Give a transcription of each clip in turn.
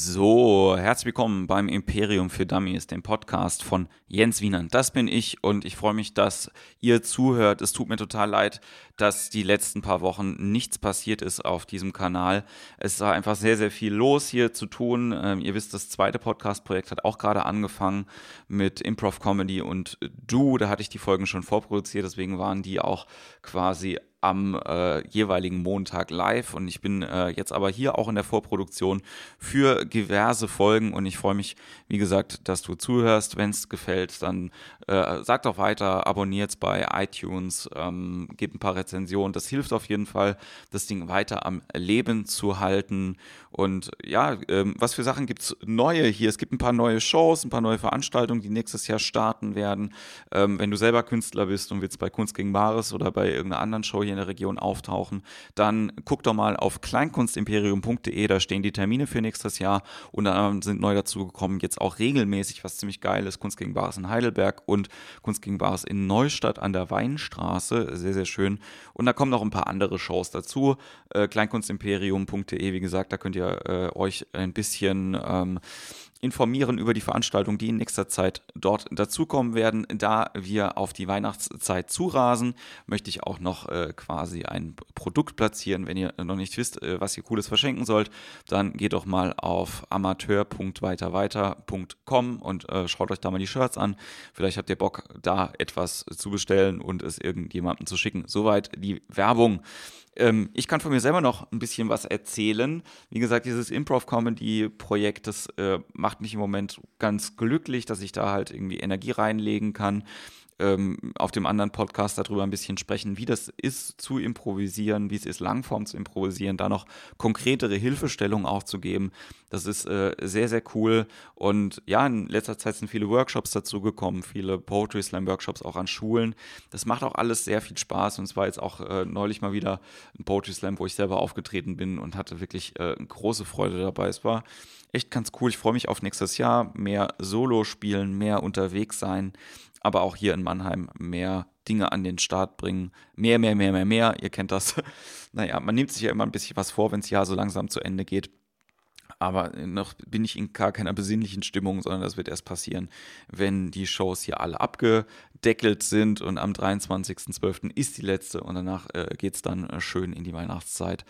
So, herzlich willkommen beim Imperium für Dummies, dem Podcast von Jens Wienand. Das bin ich und ich freue mich, dass ihr zuhört. Es tut mir total leid, dass die letzten paar Wochen nichts passiert ist auf diesem Kanal. Es war einfach sehr, sehr viel los hier zu tun. Ähm, ihr wisst, das zweite Podcast-Projekt hat auch gerade angefangen mit Improv Comedy und Du. Da hatte ich die Folgen schon vorproduziert, deswegen waren die auch quasi am äh, jeweiligen Montag live und ich bin äh, jetzt aber hier auch in der Vorproduktion für diverse Folgen und ich freue mich, wie gesagt, dass du zuhörst. Wenn es gefällt, dann äh, sag doch weiter, abonniert bei iTunes, ähm, gebt ein paar Rezensionen. Das hilft auf jeden Fall, das Ding weiter am Leben zu halten. Und ja, ähm, was für Sachen gibt es neue hier? Es gibt ein paar neue Shows, ein paar neue Veranstaltungen, die nächstes Jahr starten werden. Ähm, wenn du selber Künstler bist und willst bei Kunst gegen Bares oder bei irgendeiner anderen Show hier in der Region auftauchen, dann guck doch mal auf kleinkunstimperium.de, da stehen die Termine für nächstes Jahr. Unter anderem sind neu dazu gekommen, jetzt auch regelmäßig, was ziemlich geil ist, Kunst gegen Bares in Heidelberg und Kunst gegen Bares in Neustadt an der Weinstraße. Sehr, sehr schön. Und da kommen noch ein paar andere Shows dazu. Äh, kleinkunstimperium.de, wie gesagt, da könnt ihr äh, euch ein bisschen ähm, informieren über die Veranstaltungen, die in nächster Zeit dort dazukommen werden. Da wir auf die Weihnachtszeit zurasen, möchte ich auch noch äh, quasi ein Produkt platzieren. Wenn ihr noch nicht wisst, äh, was ihr Cooles verschenken sollt, dann geht doch mal auf amateur.weiterweiter.com und äh, schaut euch da mal die Shirts an. Vielleicht habt ihr Bock, da etwas zu bestellen und es irgendjemandem zu schicken. Soweit die Werbung. Ähm, ich kann von mir selber noch ein bisschen was erzählen. Wie gesagt, dieses Improv-Comedy-Projekt, das äh, macht mich im Moment ganz glücklich, dass ich da halt irgendwie Energie reinlegen kann ähm, auf dem anderen Podcast darüber ein bisschen sprechen, wie das ist zu improvisieren, wie es ist, Langform zu improvisieren, da noch konkretere Hilfestellungen auch zu geben. Das ist äh, sehr, sehr cool. Und ja, in letzter Zeit sind viele Workshops dazu gekommen, viele Poetry Slam Workshops auch an Schulen. Das macht auch alles sehr viel Spaß. Und es war jetzt auch äh, neulich mal wieder ein Poetry Slam, wo ich selber aufgetreten bin und hatte wirklich äh, große Freude dabei. Es war echt ganz cool. Ich freue mich auf nächstes Jahr. Mehr Solo spielen, mehr unterwegs sein aber auch hier in Mannheim mehr Dinge an den Start bringen. Mehr, mehr, mehr, mehr, mehr. Ihr kennt das. naja, man nimmt sich ja immer ein bisschen was vor, wenn das Jahr so langsam zu Ende geht. Aber noch bin ich in gar keiner besinnlichen Stimmung, sondern das wird erst passieren, wenn die Shows hier alle abgedeckelt sind. Und am 23.12. ist die letzte und danach äh, geht es dann äh, schön in die Weihnachtszeit.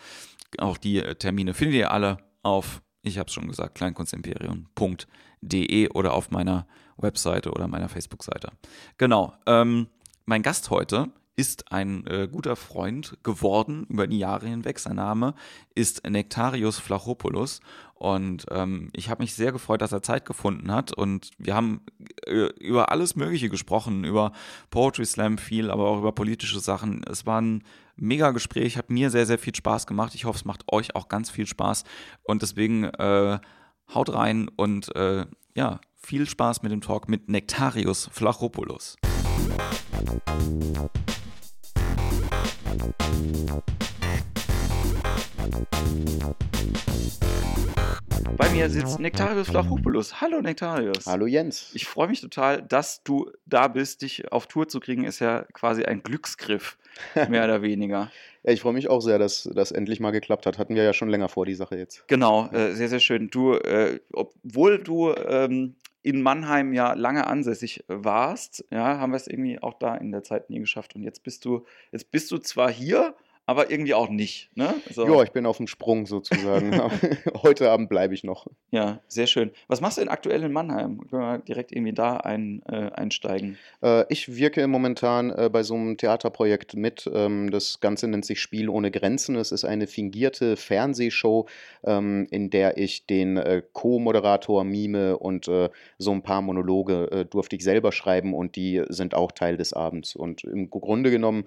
Auch die äh, Termine findet ihr alle auf, ich habe es schon gesagt, kleinkunstimperium.de oder auf meiner Webseite oder meiner Facebook-Seite. Genau. Ähm, mein Gast heute ist ein äh, guter Freund geworden über die Jahre hinweg. Sein Name ist Nektarius Flachopoulos. Und ähm, ich habe mich sehr gefreut, dass er Zeit gefunden hat. Und wir haben äh, über alles Mögliche gesprochen, über Poetry Slam viel, aber auch über politische Sachen. Es war ein mega Gespräch, hat mir sehr, sehr viel Spaß gemacht. Ich hoffe, es macht euch auch ganz viel Spaß. Und deswegen äh, haut rein und äh, ja, viel Spaß mit dem Talk mit Nektarius Flachopoulos. Bei mir sitzt Nektarius Flachopoulos. Hallo Nektarius. Hallo Jens. Ich freue mich total, dass du da bist. Dich auf Tour zu kriegen, ist ja quasi ein Glücksgriff, mehr oder weniger. Ja, ich freue mich auch sehr, dass das endlich mal geklappt hat. Hatten wir ja schon länger vor, die Sache jetzt. Genau, äh, sehr, sehr schön. Du, äh, obwohl du ähm, in Mannheim ja lange ansässig warst, ja, haben wir es irgendwie auch da in der Zeit nie geschafft. Und jetzt bist du, jetzt bist du zwar hier, aber irgendwie auch nicht. Ne? So. Ja, ich bin auf dem Sprung sozusagen. Heute Abend bleibe ich noch. Ja, sehr schön. Was machst du denn aktuell in Mannheim? Können wir direkt irgendwie da ein, äh, einsteigen? Äh, ich wirke momentan äh, bei so einem Theaterprojekt mit. Ähm, das Ganze nennt sich Spiel ohne Grenzen. Es ist eine fingierte Fernsehshow, ähm, in der ich den äh, Co-Moderator mime und äh, so ein paar Monologe äh, durfte ich selber schreiben und die sind auch Teil des Abends. Und im Grunde genommen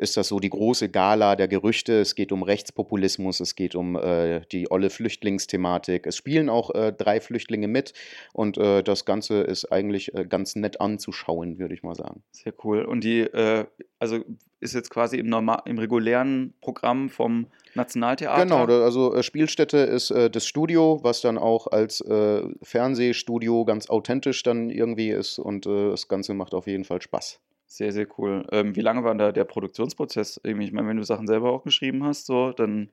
ist das so die große Gala der Gerüchte. Es geht um Rechtspopulismus, es geht um äh, die olle Flüchtlingsthematik. Es spielen auch äh, drei Flüchtlinge mit und äh, das Ganze ist eigentlich äh, ganz nett anzuschauen, würde ich mal sagen. Sehr cool. Und die, äh, also ist jetzt quasi im, normal, im regulären Programm vom Nationaltheater? Genau, also äh, Spielstätte ist das Studio, was dann auch als Fernsehstudio ganz authentisch dann irgendwie ist und das Ganze macht auf jeden Fall Spaß. Sehr, sehr cool. Ähm, wie lange war da der Produktionsprozess? Ich meine, wenn du Sachen selber auch geschrieben hast, so, dann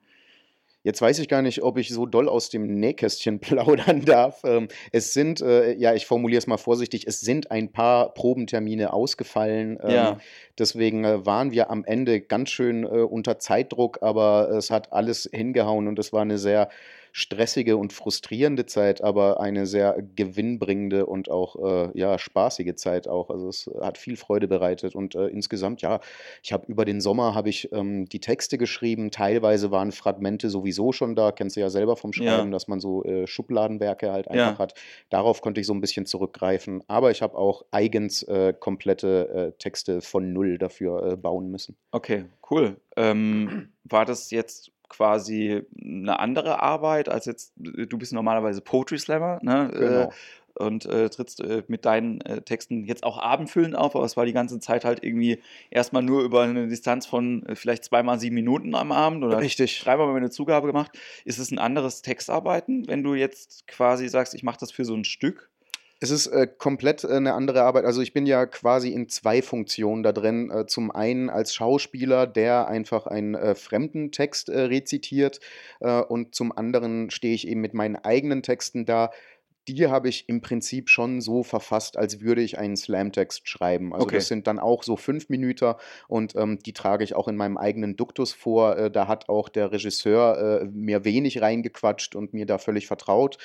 Jetzt weiß ich gar nicht, ob ich so doll aus dem Nähkästchen plaudern darf. Ähm, es sind, äh, ja, ich formuliere es mal vorsichtig, es sind ein paar Probentermine ausgefallen. Ähm, ja. Deswegen äh, waren wir am Ende ganz schön äh, unter Zeitdruck, aber es hat alles hingehauen und es war eine sehr stressige und frustrierende Zeit, aber eine sehr gewinnbringende und auch äh, ja, spaßige Zeit auch. Also es hat viel Freude bereitet und äh, insgesamt, ja, ich habe über den Sommer habe ich ähm, die Texte geschrieben. Teilweise waren Fragmente sowieso schon da, kennst du ja selber vom Schreiben, ja. dass man so äh, Schubladenwerke halt einfach ja. hat. Darauf konnte ich so ein bisschen zurückgreifen. Aber ich habe auch eigens äh, komplette äh, Texte von Null dafür äh, bauen müssen. Okay, cool. Ähm, war das jetzt quasi eine andere Arbeit als jetzt, du bist normalerweise Poetry Slammer, ne? Äh, genau. und äh, trittst äh, mit deinen äh, Texten jetzt auch abendfüllend auf, aber es war die ganze Zeit halt irgendwie erstmal nur über eine Distanz von äh, vielleicht zweimal sieben Minuten am Abend oder Richtig. dreimal eine Zugabe gemacht. Ist es ein anderes Textarbeiten, wenn du jetzt quasi sagst, ich mache das für so ein Stück? Es ist äh, komplett äh, eine andere Arbeit. Also ich bin ja quasi in zwei Funktionen da drin. Äh, zum einen als Schauspieler, der einfach einen äh, fremden Text äh, rezitiert äh, und zum anderen stehe ich eben mit meinen eigenen Texten da. Die habe ich im Prinzip schon so verfasst, als würde ich einen Slam-Text schreiben. Also okay. das sind dann auch so fünf Minuten und ähm, die trage ich auch in meinem eigenen Duktus vor. da hat auch der Regisseur mir wenig reingequatscht und mir da völlig vertraut.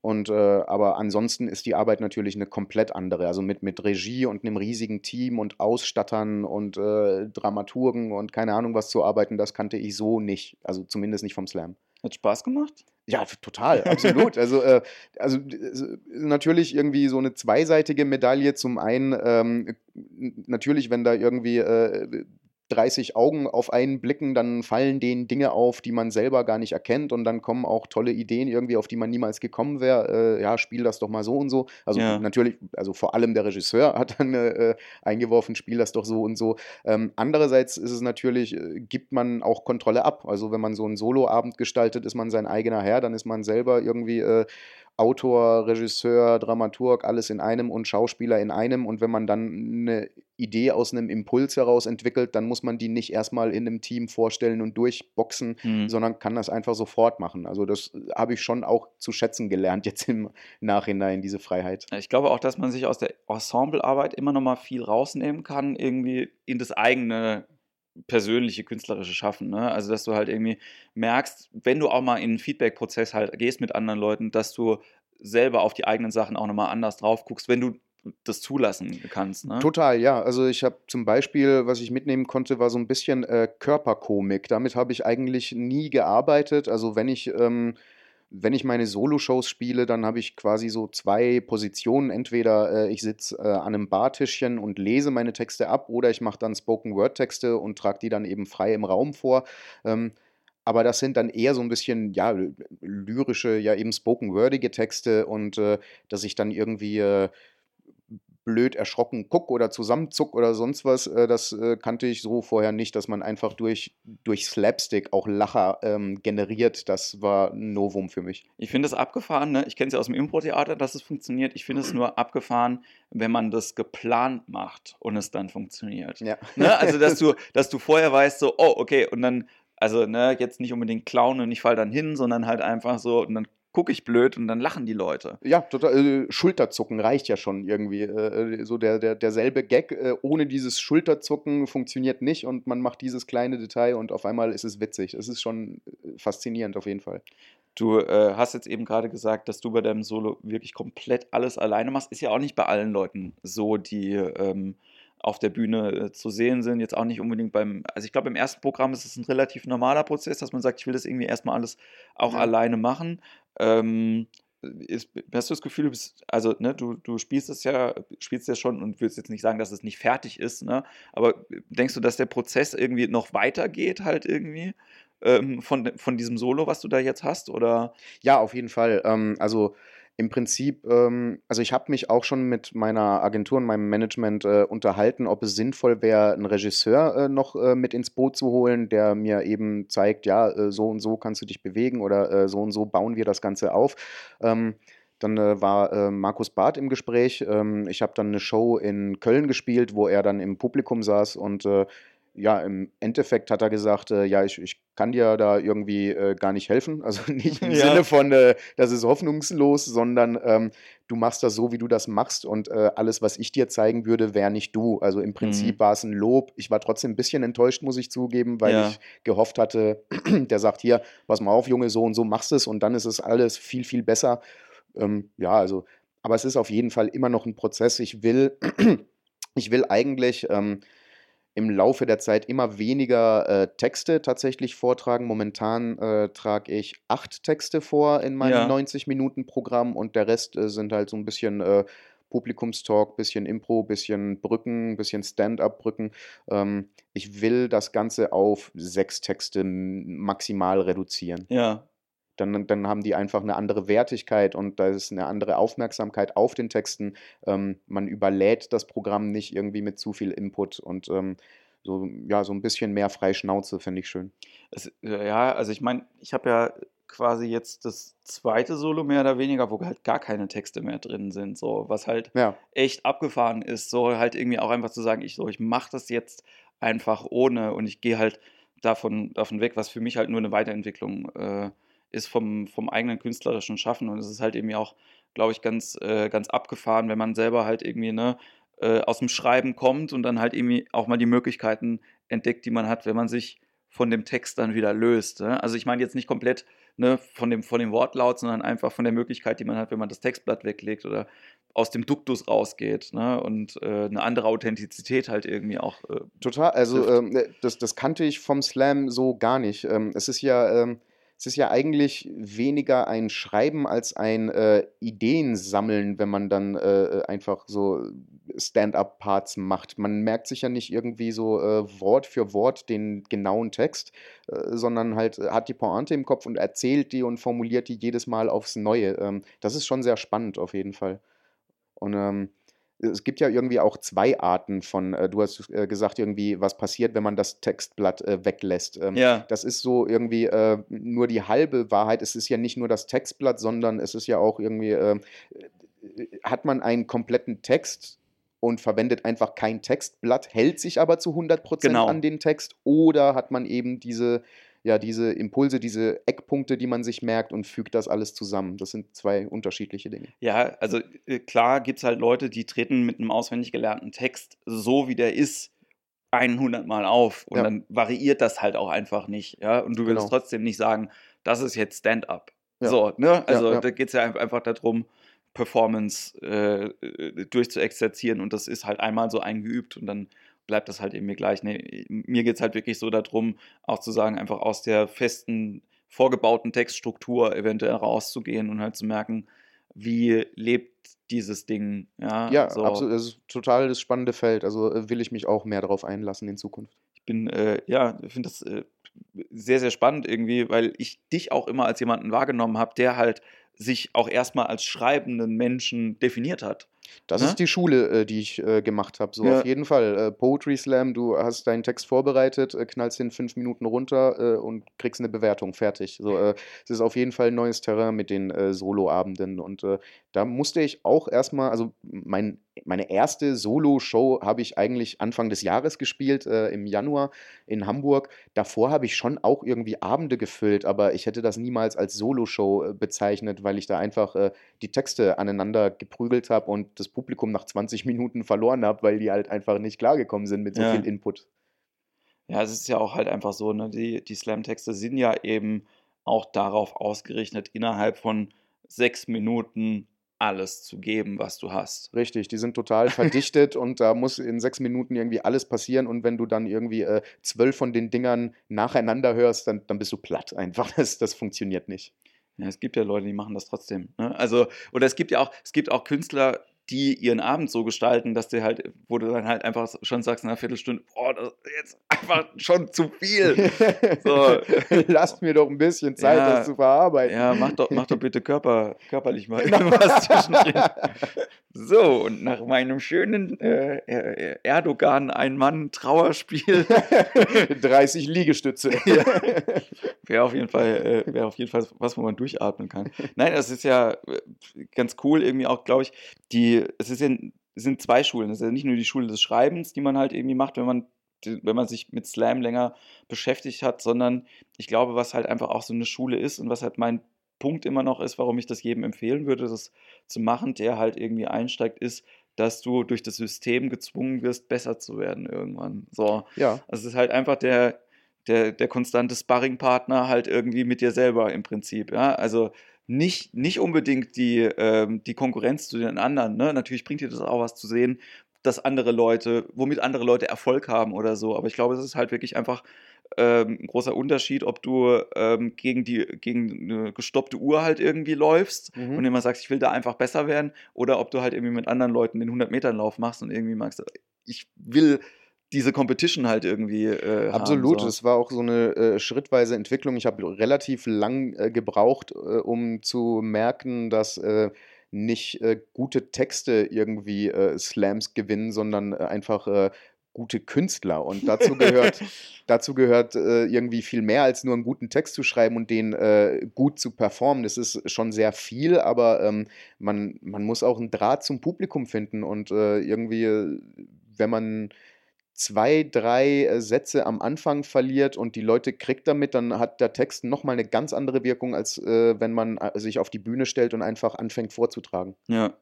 Und äh, aber ansonsten ist die Arbeit natürlich eine komplett andere. Also mit, mit Regie und einem riesigen Team und Ausstattern und äh, Dramaturgen und keine Ahnung was zu arbeiten, das kannte ich so nicht. Also zumindest nicht vom Slam. Hat Spaß gemacht? Ja, total, absolut. also, äh, also natürlich irgendwie so eine zweiseitige Medaille. Zum einen ähm, natürlich, wenn da irgendwie äh, 30 Augen auf einen blicken, dann fallen denen Dinge auf, die man selber gar nicht erkennt und dann kommen auch tolle Ideen irgendwie, auf die man niemals gekommen wäre. Äh, ja, spiel das doch mal so und so. Also ja. natürlich, also vor allem der Regisseur hat dann äh, eingeworfen, spiel das doch so und so. Ähm, andererseits ist es natürlich, äh, gibt man auch Kontrolle ab. Also wenn man so einen Soloabend gestaltet, ist man sein eigener Herr, dann ist man selber irgendwie äh, Autor, Regisseur, Dramaturg, alles in einem und Schauspieler in einem. Und wenn man dann eine Idee aus einem Impuls heraus entwickelt, dann muss man die nicht erstmal in einem Team vorstellen und durchboxen, mhm. sondern kann das einfach sofort machen. Also das habe ich schon auch zu schätzen gelernt jetzt im Nachhinein, diese Freiheit. Ich glaube auch, dass man sich aus der Ensemblearbeit immer noch mal viel rausnehmen kann, irgendwie in das eigene persönliche künstlerische Schaffen. Ne? Also, dass du halt irgendwie merkst, wenn du auch mal in einen Feedback-Prozess halt gehst mit anderen Leuten, dass du selber auf die eigenen Sachen auch nochmal anders drauf guckst, wenn du das zulassen kannst. Ne? Total, ja. Also ich habe zum Beispiel, was ich mitnehmen konnte, war so ein bisschen äh, Körperkomik. Damit habe ich eigentlich nie gearbeitet. Also wenn ich ähm, wenn ich meine Solo-Shows spiele, dann habe ich quasi so zwei Positionen. Entweder äh, ich sitze äh, an einem Bartischchen und lese meine Texte ab oder ich mache dann Spoken-Word-Texte und trage die dann eben frei im Raum vor. Ähm, aber das sind dann eher so ein bisschen, ja, lyrische, ja eben spoken-wordige Texte und äh, dass ich dann irgendwie äh, blöd erschrocken guck oder zusammenzuck oder sonst was. Äh, das äh, kannte ich so vorher nicht, dass man einfach durch, durch Slapstick auch Lacher ähm, generiert. Das war ein Novum für mich. Ich finde es abgefahren, ne? ich kenne es ja aus dem Impro-Theater, dass es funktioniert. Ich finde es nur abgefahren, wenn man das geplant macht und es dann funktioniert. Ja. Ne? Also, dass du, dass du vorher weißt, so, oh, okay, und dann also ne, jetzt nicht unbedingt klauen und ich fall dann hin, sondern halt einfach so und dann gucke ich blöd und dann lachen die Leute. Ja, total. Äh, Schulterzucken reicht ja schon irgendwie. Äh, äh, so der, der, derselbe Gag äh, ohne dieses Schulterzucken funktioniert nicht und man macht dieses kleine Detail und auf einmal ist es witzig. Es ist schon äh, faszinierend auf jeden Fall. Du äh, hast jetzt eben gerade gesagt, dass du bei deinem Solo wirklich komplett alles alleine machst. Ist ja auch nicht bei allen Leuten so, die ähm, auf der Bühne äh, zu sehen sind. Jetzt auch nicht unbedingt beim, also ich glaube, im ersten Programm ist es ein relativ normaler Prozess, dass man sagt, ich will das irgendwie erstmal alles auch ja. alleine machen. Ähm, ist, hast du das Gefühl, du bist, also ne, du, du spielst es ja, spielst ja schon und willst jetzt nicht sagen, dass es nicht fertig ist, ne? Aber denkst du, dass der Prozess irgendwie noch weitergeht, halt irgendwie? Ähm, von, von diesem Solo, was du da jetzt hast? Oder? Ja, auf jeden Fall. Ähm, also im Prinzip, ähm, also ich habe mich auch schon mit meiner Agentur und meinem Management äh, unterhalten, ob es sinnvoll wäre, einen Regisseur äh, noch äh, mit ins Boot zu holen, der mir eben zeigt, ja, äh, so und so kannst du dich bewegen oder äh, so und so bauen wir das Ganze auf. Ähm, dann äh, war Markus Barth im Gespräch. Ähm, ich habe dann eine Show in Köln gespielt, wo er dann im Publikum saß und ja, im Endeffekt hat er gesagt, äh, ja, ich, ich kann dir da irgendwie äh, gar nicht helfen. Also nicht im Ja. Sinne von, äh, das ist hoffnungslos, sondern ähm, du machst das so, wie du das machst und äh, alles, was ich dir zeigen würde, wäre nicht du. Also im Prinzip Mhm. war es ein Lob. Ich war trotzdem ein bisschen enttäuscht, muss ich zugeben, weil Ja. ich gehofft hatte, der sagt hier, pass mal auf, Junge, so und so machst es und dann ist es alles viel, viel besser. Ähm, ja, also, aber es ist auf jeden Fall immer noch ein Prozess. Ich will, ich will eigentlich ähm, im Laufe der Zeit immer weniger äh, Texte tatsächlich vortragen. Momentan äh, trage ich acht Texte vor in meinem Ja. 90-Minuten-Programm und der Rest äh, sind halt so ein bisschen äh, Publikumstalk, bisschen Impro, bisschen Brücken, bisschen Stand-up-Brücken. Ähm, ich will das Ganze auf sechs Texte maximal reduzieren. Ja. Dann, dann haben die einfach eine andere Wertigkeit und da ist eine andere Aufmerksamkeit auf den Texten. Ähm, man überlädt das Programm nicht irgendwie mit zu viel Input und ähm, so, ja, so ein bisschen mehr Freischnauze finde ich schön. Es, äh, ja, also ich meine, ich habe ja quasi jetzt das zweite Solo mehr oder weniger, wo halt gar keine Texte mehr drin sind, so was halt Ja, echt abgefahren ist, so halt irgendwie auch einfach zu sagen, ich so, ich mache das jetzt einfach ohne und ich gehe halt davon, davon weg, was für mich halt nur eine Weiterentwicklung äh, ist vom, vom eigenen künstlerischen Schaffen und es ist halt irgendwie auch, glaube ich, ganz, äh, ganz abgefahren, wenn man selber halt irgendwie ne, äh, aus dem Schreiben kommt und dann halt irgendwie auch mal die Möglichkeiten entdeckt, die man hat, wenn man sich von dem Text dann wieder löst. Ne? Also ich meine jetzt nicht komplett ne, von, dem, von dem Wortlaut, sondern einfach von der Möglichkeit, die man hat, wenn man das Textblatt weglegt oder aus dem Duktus rausgeht ne? und äh, eine andere Authentizität halt irgendwie auch. Äh, total. Also ähm, das, das kannte ich vom Slam so gar nicht. Ähm, es ist ja, ähm, es ist ja eigentlich weniger ein Schreiben als ein äh, Ideensammeln, wenn man dann äh, einfach so Stand-up-Parts macht. Man merkt sich ja nicht irgendwie so äh, Wort für Wort den genauen Text, äh, sondern halt äh, hat die Pointe im Kopf und erzählt die und formuliert die jedes Mal aufs Neue. Ähm, das ist schon sehr spannend auf jeden Fall. Und ähm, es gibt ja irgendwie auch zwei Arten von, äh, du hast äh, gesagt, irgendwie, was passiert, wenn man das Textblatt äh, weglässt. Ähm, ja, das ist so irgendwie äh, nur die halbe Wahrheit. Es ist ja nicht nur das Textblatt, sondern es ist ja auch irgendwie, äh, hat man einen kompletten Text und verwendet einfach kein Textblatt, hält sich aber zu 100% Genau. an den Text oder hat man eben diese, ja, diese Impulse, diese Eckpunkte, die man sich merkt und fügt das alles zusammen. Das sind zwei unterschiedliche Dinge. ja, also äh, klar gibt es halt Leute, die treten mit einem auswendig gelernten Text, so wie der ist, 100 Mal auf und Ja. dann variiert das halt auch einfach nicht. Ja? Und du willst Genau. trotzdem nicht sagen, das ist jetzt Stand-up. Ja. So, ne? Also ja. da geht es ja ein- einfach darum, Performance äh, äh, durchzuexerzieren und das ist halt einmal so eingeübt und dann bleibt das halt eben mir gleich. Nee, mir geht es halt wirklich so darum, auch zu sagen, einfach aus der festen, vorgebauten Textstruktur eventuell rauszugehen und halt zu merken, wie lebt dieses Ding. Ja, Ja, so. absolut. Das ist total das spannende Feld. Also äh, will ich mich auch mehr darauf einlassen in Zukunft. Ich bin, äh, ja, ich finde das äh, sehr, sehr spannend irgendwie, weil ich dich auch immer als jemanden wahrgenommen habe, der halt sich auch erstmal als schreibenden Menschen definiert hat. Das Ne? ist die Schule, äh, die ich äh, gemacht habe. So Ja. auf jeden Fall. Äh, Poetry Slam, du hast deinen Text vorbereitet, knallst ihn fünf Minuten runter und kriegst eine Bewertung. Fertig. So, es ist auf jeden Fall ein neues Terrain mit den Soloabenden. Und da musste ich auch erstmal, also mein, meine erste Solo-Show habe ich eigentlich Anfang des Jahres gespielt, äh, im Januar in Hamburg. Davor habe ich schon auch irgendwie Abende gefüllt, aber ich hätte das niemals als Solo-Show äh, bezeichnet, weil ich da einfach äh, die Texte aneinander geprügelt habe und das Publikum nach 20 Minuten verloren habe, weil die halt einfach nicht klargekommen sind mit so Ja. viel Input. Ja, es ist ja auch halt einfach so, ne, die, die Slam-Texte sind ja eben auch darauf ausgerichtet, innerhalb von sechs Minuten alles zu geben, was du hast. Richtig, die sind total verdichtet und da muss in sechs Minuten irgendwie alles passieren und wenn du dann irgendwie äh, zwölf von den Dingern nacheinander hörst, dann, dann bist du platt einfach. Das, das funktioniert nicht. Ja, es gibt ja Leute, die machen das trotzdem. Ne? Also, oder es gibt ja auch, es gibt auch Künstler, die ihren Abend so gestalten, dass du halt, wo du dann halt einfach schon sagst in einer Viertelstunde, boah, das ist jetzt einfach schon zu viel. So. Lasst mir doch ein bisschen Zeit, Ja. das zu verarbeiten. Ja, mach doch, mach doch bitte Körper, körperlich mal irgendwas zwischendrin. So, und nach meinem schönen äh, äh, Erdogan Ein-Mann-Trauerspiel 30 Liegestütze. wäre auf jeden Fall, äh, wäre auf jeden Fall was, wo man durchatmen kann. Nein, das ist ja äh, ganz cool, irgendwie auch, glaube ich, die, es ist ja, es sind zwei Schulen. Es ist ja nicht nur die Schule des Schreibens, die man halt irgendwie macht, wenn man wenn man sich mit Slam länger beschäftigt hat, sondern ich glaube, was halt einfach auch so eine Schule ist und was halt mein Punkt immer noch ist, warum ich das jedem empfehlen würde, das zu machen, der halt irgendwie einsteigt, ist, dass du durch das System gezwungen wirst, besser zu werden irgendwann. So. Ja. Also es ist halt einfach der, der, der konstante Sparringpartner halt irgendwie mit dir selber im Prinzip. Ja? Also nicht, nicht unbedingt die, ähm, die Konkurrenz zu den anderen. Ne? Natürlich bringt dir das auch was zu sehen, dass andere Leute, womit andere Leute Erfolg haben oder so. Aber ich glaube, es ist halt wirklich einfach ähm, ein großer Unterschied, ob du ähm, gegen, die, gegen eine gestoppte Uhr halt irgendwie läufst Mhm. und immer sagst, ich will da einfach besser werden, oder ob du halt irgendwie mit anderen Leuten den 100-Metern-Lauf machst und irgendwie magst, ich will diese Competition halt irgendwie äh, Absolut, haben. So. es war auch so eine äh, schrittweise Entwicklung. Ich habe relativ lang äh, gebraucht, äh, um zu merken, dass äh, nicht äh, gute Texte irgendwie Slams gewinnen, sondern einfach gute Künstler. Und dazu gehört, dazu gehört äh, irgendwie viel mehr als nur einen guten Text zu schreiben und den äh, gut zu performen. Das ist schon sehr viel, aber ähm, man, man muss auch einen Draht zum Publikum finden und äh, irgendwie, äh, wenn man zwei, drei äh, Sätze am Anfang verliert und die Leute kriegt damit, dann hat der Text nochmal eine ganz andere Wirkung, als äh, wenn man sich auf die Bühne stellt und einfach anfängt vorzutragen. Ja.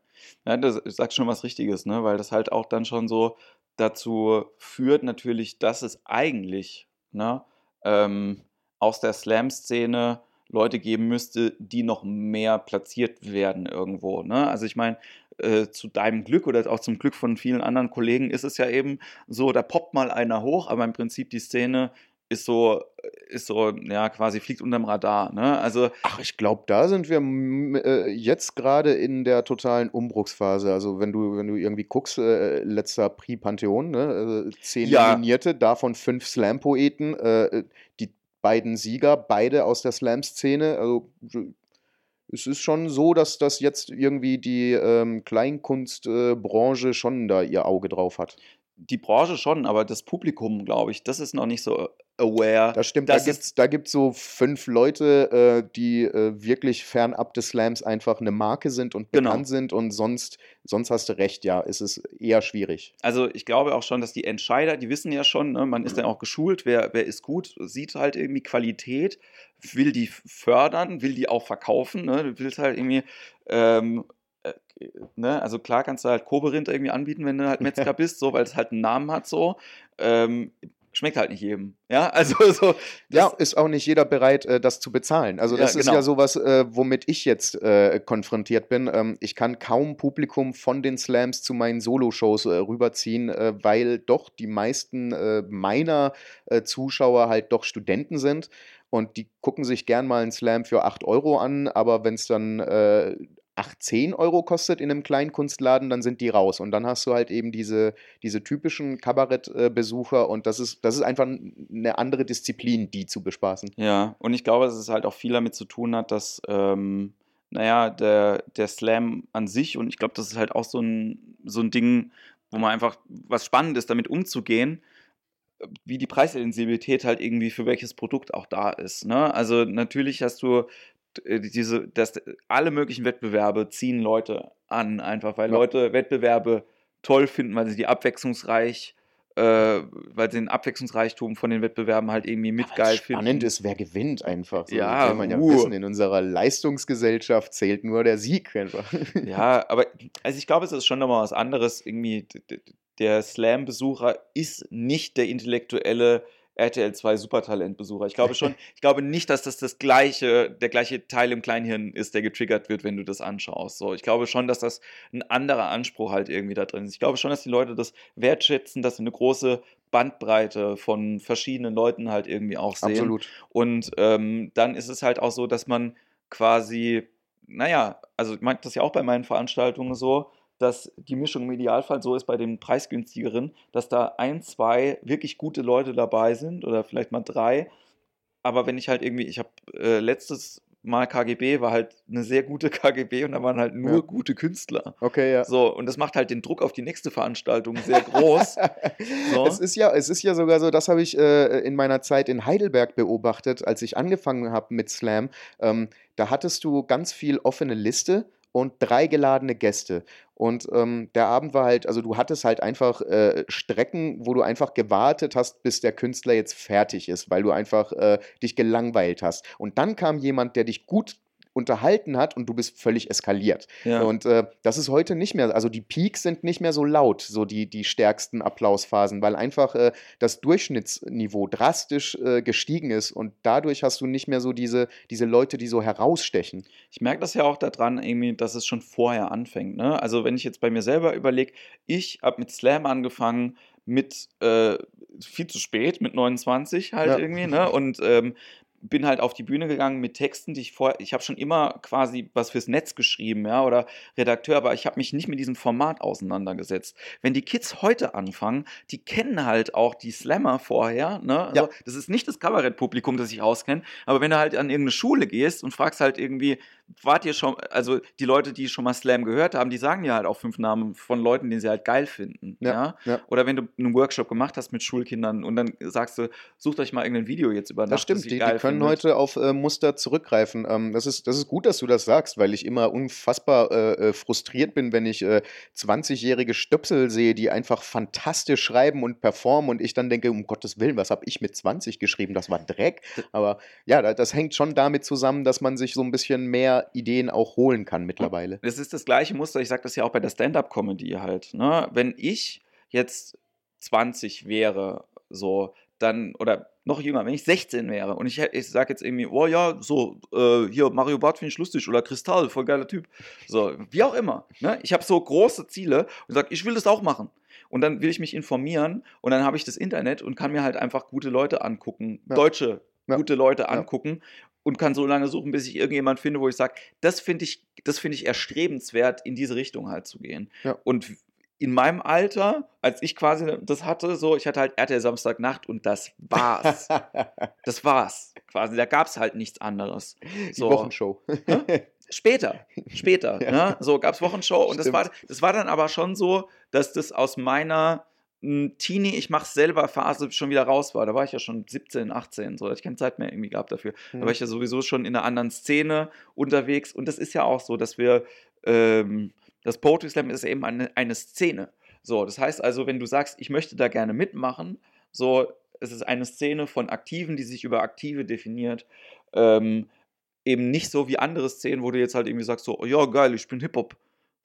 Ja, das sagt schon was Richtiges, ne? weil das halt auch dann schon so dazu führt, natürlich, dass es eigentlich ne, ähm, aus der Slam-Szene Leute geben müsste, die noch mehr platziert werden irgendwo. Ne? Also ich meine, äh, zu deinem Glück oder auch zum Glück von vielen anderen Kollegen ist es ja eben so, da poppt mal einer hoch, aber im Prinzip die Szene ist so, ist so, ja, quasi fliegt unterm Radar. Ne? Also Ach, ich glaube, da sind wir äh, jetzt gerade in der totalen Umbruchsphase. Also wenn du, wenn du irgendwie guckst, äh, letzter Prix Pantheon, ne, äh, zehn Ja. Nominierte, davon fünf Slam-Poeten, äh, die beiden Sieger, beide aus der Slam-Szene. Also es ist schon so, dass das jetzt irgendwie die ähm, Kleinkunstbranche äh, schon da ihr Auge drauf hat. Die Branche schon, aber das Publikum, glaube ich, das ist noch nicht so aware. Das stimmt, da gibt es da gibt's so fünf Leute, äh, die äh, wirklich fernab des Slams einfach eine Marke sind und Genau. bekannt sind und sonst, sonst hast du recht, ja, es ist eher schwierig. Also ich glaube auch schon, dass die Entscheider, die wissen ja schon, ne, man ist dann auch geschult, wer, wer ist gut, sieht halt irgendwie Qualität, will die fördern, will die auch verkaufen, ne, du willst halt irgendwie, ähm, äh, ne, also klar kannst du halt Koberind irgendwie anbieten, wenn du halt Metzger bist, so, weil es halt einen Namen hat, so, ähm, schmeckt halt nicht jedem, ja, also so, Ja, ist auch nicht jeder bereit, äh, das zu bezahlen. Also Ja, das ist genau. ja sowas, äh, womit ich jetzt äh, konfrontiert bin. Ähm, ich kann kaum Publikum von den Slams zu meinen Solo-Shows äh, rüberziehen, äh, weil doch die meisten äh, meiner äh, Zuschauer halt doch Studenten sind. Und die gucken sich gern mal einen Slam für 8 Euro an, aber wenn es dann äh, 8, 10 Euro kostet in einem Kleinkunstladen, dann sind die raus. Und dann hast du halt eben diese, diese typischen Kabarettbesucher und das ist, das ist einfach eine andere Disziplin, die zu bespaßen. Ja, und ich glaube, dass es halt auch viel damit zu tun hat, dass, ähm, naja, der, der Slam an sich, und ich glaube, das ist halt auch so ein, so ein Ding, wo man einfach was spannend ist, damit umzugehen, wie die Preissensibilität halt irgendwie für welches Produkt auch da ist. Ne? Also natürlich hast du diese, das, alle möglichen Wettbewerbe ziehen Leute an, einfach weil Ja. Leute Wettbewerbe toll finden, weil sie die abwechslungsreich, äh, weil sie den Abwechslungsreichtum von den Wettbewerben halt irgendwie mit Aber geil spannend finden. ist, wer gewinnt einfach. So, Ja, will man ja uh. wissen, in unserer Leistungsgesellschaft zählt nur der Sieg einfach. Ja, aber also ich glaube, es ist schon nochmal was anderes. Irgendwie, der Slam-Besucher ist nicht der intellektuelle RTL 2 Supertalent-Besucher. Ich glaube schon, ich glaube nicht, dass das das gleiche, der gleiche Teil im Kleinhirn ist, der getriggert wird, wenn du das anschaust. So, ich glaube schon, dass das ein anderer Anspruch halt irgendwie da drin ist. Ich glaube schon, dass die Leute das wertschätzen, dass sie eine große Bandbreite von verschiedenen Leuten halt irgendwie auch sehen. Absolut. Und ähm, dann ist es halt auch so, dass man quasi, naja, also ich mag das ja auch bei meinen Veranstaltungen so, dass die Mischung im Idealfall so ist bei den preisgünstigeren, dass da ein, zwei wirklich gute Leute dabei sind oder vielleicht mal drei. Aber wenn ich halt irgendwie, ich habe äh, letztes Mal KGB, war halt eine sehr gute KGB und da waren halt nur Ja. gute Künstler. Okay, ja. So, und das macht halt den Druck auf die nächste Veranstaltung sehr groß. So. Es, ist ja, es ist ja sogar so, das habe ich äh, in meiner Zeit in Heidelberg beobachtet, als ich angefangen habe mit Slam. Ähm, da hattest du ganz viel offene Liste und drei geladene Gäste. Und ähm, der Abend war halt, also du hattest halt einfach äh, Strecken, wo du einfach gewartet hast, bis der Künstler jetzt fertig ist, weil du einfach äh, dich gelangweilt hast. Und dann kam jemand, der dich gut unterhalten hat und du bist völlig eskaliert. Ja. Und äh, das ist heute nicht mehr, also die Peaks sind nicht mehr so laut, so die, die stärksten Applausphasen, weil einfach äh, das Durchschnittsniveau drastisch äh, gestiegen ist und dadurch hast du nicht mehr so diese, diese Leute, die so herausstechen. Ich merke das ja auch daran, irgendwie, dass es schon vorher anfängt. Ne? Also wenn ich jetzt bei mir selber überlege, ich habe mit Slam angefangen, mit äh, viel zu spät, mit 29 halt ja. irgendwie, ne? Und ähm, bin halt auf die Bühne gegangen mit Texten, die ich vorher, ich habe schon immer quasi was fürs Netz geschrieben, ja, oder Redakteur, aber ich habe mich nicht mit diesem Format auseinandergesetzt. Wenn die Kids heute anfangen, die kennen halt auch die Slammer vorher, ne? Also, ja. Das ist nicht das Kabarettpublikum, das ich auskenne, aber wenn du halt an irgendeine Schule gehst und fragst halt irgendwie, wart ihr schon, also die Leute, die schon mal Slam gehört haben, die sagen ja halt auch fünf Namen von Leuten, die sie halt geil finden. Ja, ja? ja. Oder wenn du einen Workshop gemacht hast mit Schulkindern und dann sagst du, sucht euch mal irgendein Video jetzt über Nacht. Das stimmt, das die, die können findet. heute auf äh, Muster zurückgreifen. Ähm, das, ist, das ist gut, dass du das sagst, weil ich immer unfassbar äh, äh frustriert bin, wenn ich äh, 20-jährige Stöpsel sehe, die einfach fantastisch schreiben und performen und ich dann denke, um Gottes Willen, was habe ich mit 20 geschrieben? Das war Dreck. Aber ja, das hängt schon damit zusammen, dass man sich so ein bisschen mehr Ideen auch holen kann mittlerweile. Es ist das gleiche Muster, ich sage das ja auch bei der Stand-up-Comedy halt. Ne? Wenn ich jetzt 20 wäre, so, dann, oder noch jünger, wenn ich 16 wäre und ich, ich sage jetzt irgendwie, oh ja, so, äh, hier, Mario Barth finde ich lustig oder Kristall, voll geiler Typ. So, wie auch immer. Ne? Ich habe so große Ziele und sage, ich will das auch machen. Und dann will ich mich informieren und dann habe ich das Internet und kann mir halt einfach gute Leute angucken, ja. deutsche ja. gute Leute angucken und kann so lange suchen, bis ich irgendjemand finde, wo ich sage, das finde ich, das finde ich erstrebenswert, in diese Richtung halt zu gehen. Ja. Und in meinem Alter, als ich quasi das hatte, so, ich hatte halt RTL Samstagnacht und das war's. das war's. Quasi, da gab es halt nichts anderes. So. Die Wochenshow. Später, später, ja. ne? So gab es Wochenshow und das war, das war dann aber schon so, dass das aus meiner Teenie, ich mach's selber Phase schon wieder raus war. Da war ich ja schon 17, 18, so, da hatte ich keine Zeit mehr irgendwie gehabt dafür. Mhm. Da war ich ja sowieso schon in einer anderen Szene unterwegs. Und das ist ja auch so, dass wir, ähm, das Poetry Slam ist eben eine, eine Szene. So, das heißt also, wenn du sagst, ich möchte da gerne mitmachen, so, es ist eine Szene von Aktiven, die sich über Aktive definiert. Ähm, eben nicht so wie andere Szenen, wo du jetzt halt irgendwie sagst, so, oh ja, geil, ich bin Hip-Hop.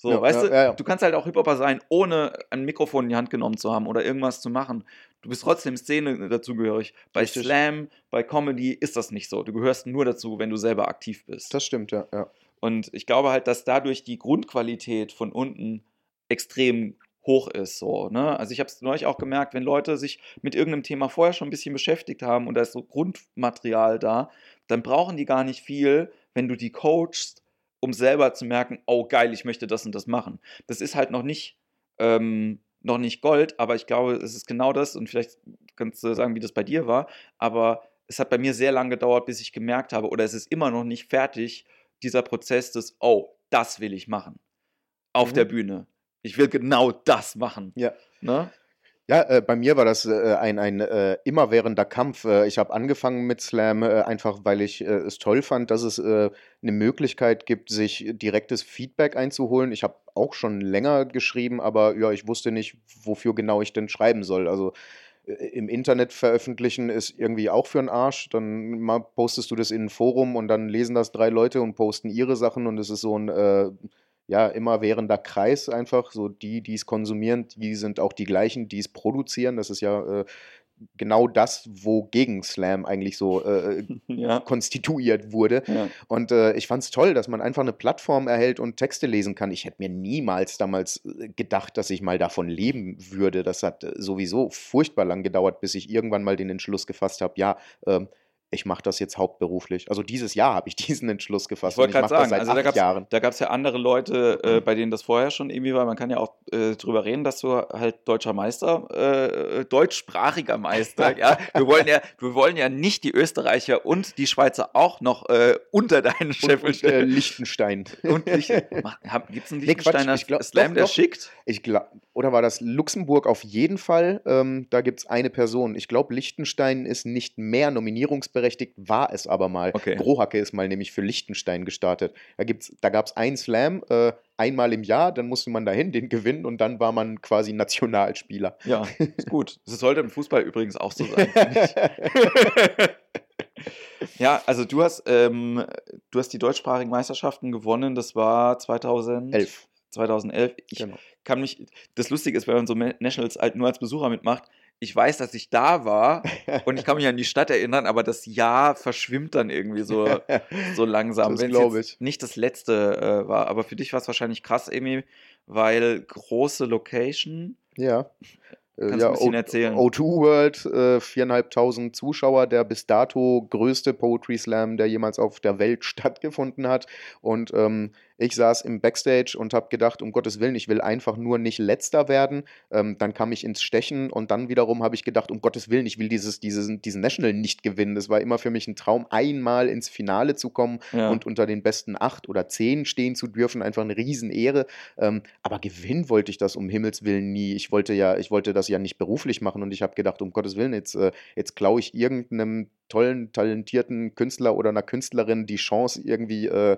So, ja, weißt ja, du, ja, du kannst halt auch Hip-Hopper sein, ohne ein Mikrofon in die Hand genommen zu haben oder irgendwas zu machen. Du bist trotzdem Szene dazugehörig. Bei Richtig. Slam, bei Comedy ist das nicht so. Du gehörst nur dazu, wenn du selber aktiv bist. Das stimmt, ja. ja. Und ich glaube halt, dass dadurch die Grundqualität von unten extrem hoch ist. So, ne? Also ich habe es neulich auch gemerkt, wenn Leute sich mit irgendeinem Thema vorher schon ein bisschen beschäftigt haben und da ist so Grundmaterial da, dann brauchen die gar nicht viel, wenn du die coachst um selber zu merken, oh geil, ich möchte das und das machen. Das ist halt noch nicht, ähm, noch nicht Gold, aber ich glaube, es ist genau das und vielleicht kannst du sagen, wie das bei dir war, aber es hat bei mir sehr lange gedauert, bis ich gemerkt habe, oder es ist immer noch nicht fertig, dieser Prozess des, oh, das will ich machen. Auf mhm. der Bühne. Ich will genau das machen. Ja. Ne? Ja, äh, bei mir war das äh, ein, ein äh, immerwährender Kampf. Äh, ich habe angefangen mit Slam äh, einfach, weil ich äh, es toll fand, dass es eine Möglichkeit gibt, sich direktes Feedback einzuholen. Ich habe auch schon länger geschrieben, aber ja, ich wusste nicht, wofür genau ich denn schreiben soll. Also im Internet veröffentlichen ist irgendwie auch für einen Arsch. Dann postest du das in ein Forum und dann lesen das drei Leute und posten ihre Sachen und es ist so ein ja, immer währender Kreis einfach. So die, die es konsumieren, die sind auch die gleichen, die es produzieren. Das ist ja äh, genau das, wogegen Slam eigentlich so äh, ja. konstituiert wurde. Ja. Und äh, ich fand es toll, dass man einfach eine Plattform erhält und Texte lesen kann. Ich hätte mir niemals damals äh, gedacht, dass ich mal davon leben würde. Das hat äh, sowieso furchtbar lang gedauert, bis ich irgendwann mal den Entschluss gefasst habe, ja, ähm, ich mache das jetzt hauptberuflich. Also dieses Jahr habe ich diesen Entschluss gefasst. Ich wollte gerade sagen, also da gab es ja andere Leute, äh, bei denen das vorher schon irgendwie war. Man kann ja auch äh, drüber reden, dass du halt deutscher Meister, äh, deutschsprachiger Meister, ja. Wir wollen ja, wir wollen ja nicht die Österreicher und die Schweizer auch noch äh, unter deinen Scheffel stellen. Und, äh, Liechtenstein. Und Gibt es einen Liechtensteiner nee, glaub, Slam, doch, der doch. schickt? Ich glaub, oder war das Luxemburg auf jeden Fall? Ähm, da gibt es eine Person. Ich glaube, Liechtenstein ist nicht mehr nominierungsberechtigt gleichberechtigt, war es aber mal. Okay. Grohacke ist mal nämlich für Liechtenstein gestartet. Da, gibt's, da gab es einen Slam, äh, einmal im Jahr, dann musste man dahin, den gewinnen und dann war man quasi Nationalspieler. Ja, ist gut. Das sollte im Fußball übrigens auch so sein. ja, also du hast, ähm, du hast die deutschsprachigen Meisterschaften gewonnen. Das war 2000, Elf. 2011. Ich Genau. kann mich, das Lustige ist, wenn man so Nationals halt nur als Besucher mitmacht, ich weiß, dass ich da war und ich kann mich an die Stadt erinnern, aber das Jahr verschwimmt dann irgendwie so, so langsam, Das es ich. nicht das letzte äh, war. Aber für dich war es wahrscheinlich krass, Emi, weil große Location. Ja. Äh, Kannst du ja, ein bisschen erzählen? O2 World, äh, 4.500 Zuschauer, der bis dato größte Poetry Slam, der jemals auf der Welt stattgefunden hat. Und ähm, ich saß im Backstage und habe gedacht, um Gottes Willen, ich will einfach nur nicht letzter werden. Ähm, dann kam ich ins Stechen und dann wiederum habe ich gedacht, um Gottes Willen, ich will dieses, dieses, diesen National nicht gewinnen. Das war immer für mich ein Traum, einmal ins Finale zu kommen Ja. und unter den besten acht oder zehn stehen zu dürfen. Einfach eine Riesenehre. Ähm, aber gewinnen wollte ich das um Himmels Willen nie. Ich wollte ja, ich wollte das ja nicht beruflich machen und ich habe gedacht, um Gottes Willen, jetzt, äh, jetzt klaue ich irgendeinem tollen, talentierten Künstler oder einer Künstlerin die Chance, irgendwie äh,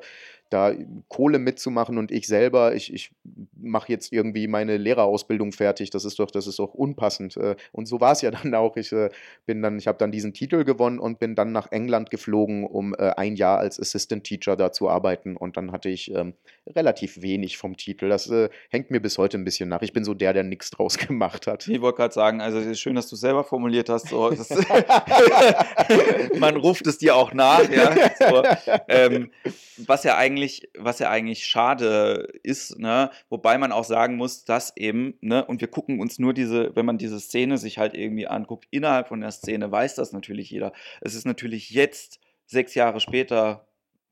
da Kohle mitzumachen und ich selber, ich, ich mache jetzt irgendwie meine Lehrerausbildung fertig. Das ist doch, das ist doch unpassend. Äh, Und so war es ja dann auch. Ich äh, bin dann, ich habe dann diesen Titel gewonnen und bin dann nach England geflogen, um äh, ein Jahr als Assistant Teacher da zu arbeiten. Und dann hatte ich ähm, relativ wenig vom Titel. Das äh, hängt mir bis heute ein bisschen nach. Ich bin so der, der nichts draus gemacht hat. Ich wollte gerade sagen, also es ist schön, dass du es selber formuliert hast. So, das man ruft es dir auch nach, ja. So, ähm, was ja eigentlich, was ja eigentlich schade ist, ne? Wobei man auch sagen muss, dass eben, ne, und wir gucken uns nur diese, wenn man diese Szene sich halt irgendwie anguckt, innerhalb von der Szene weiß das natürlich jeder. Es ist natürlich jetzt, sechs Jahre später,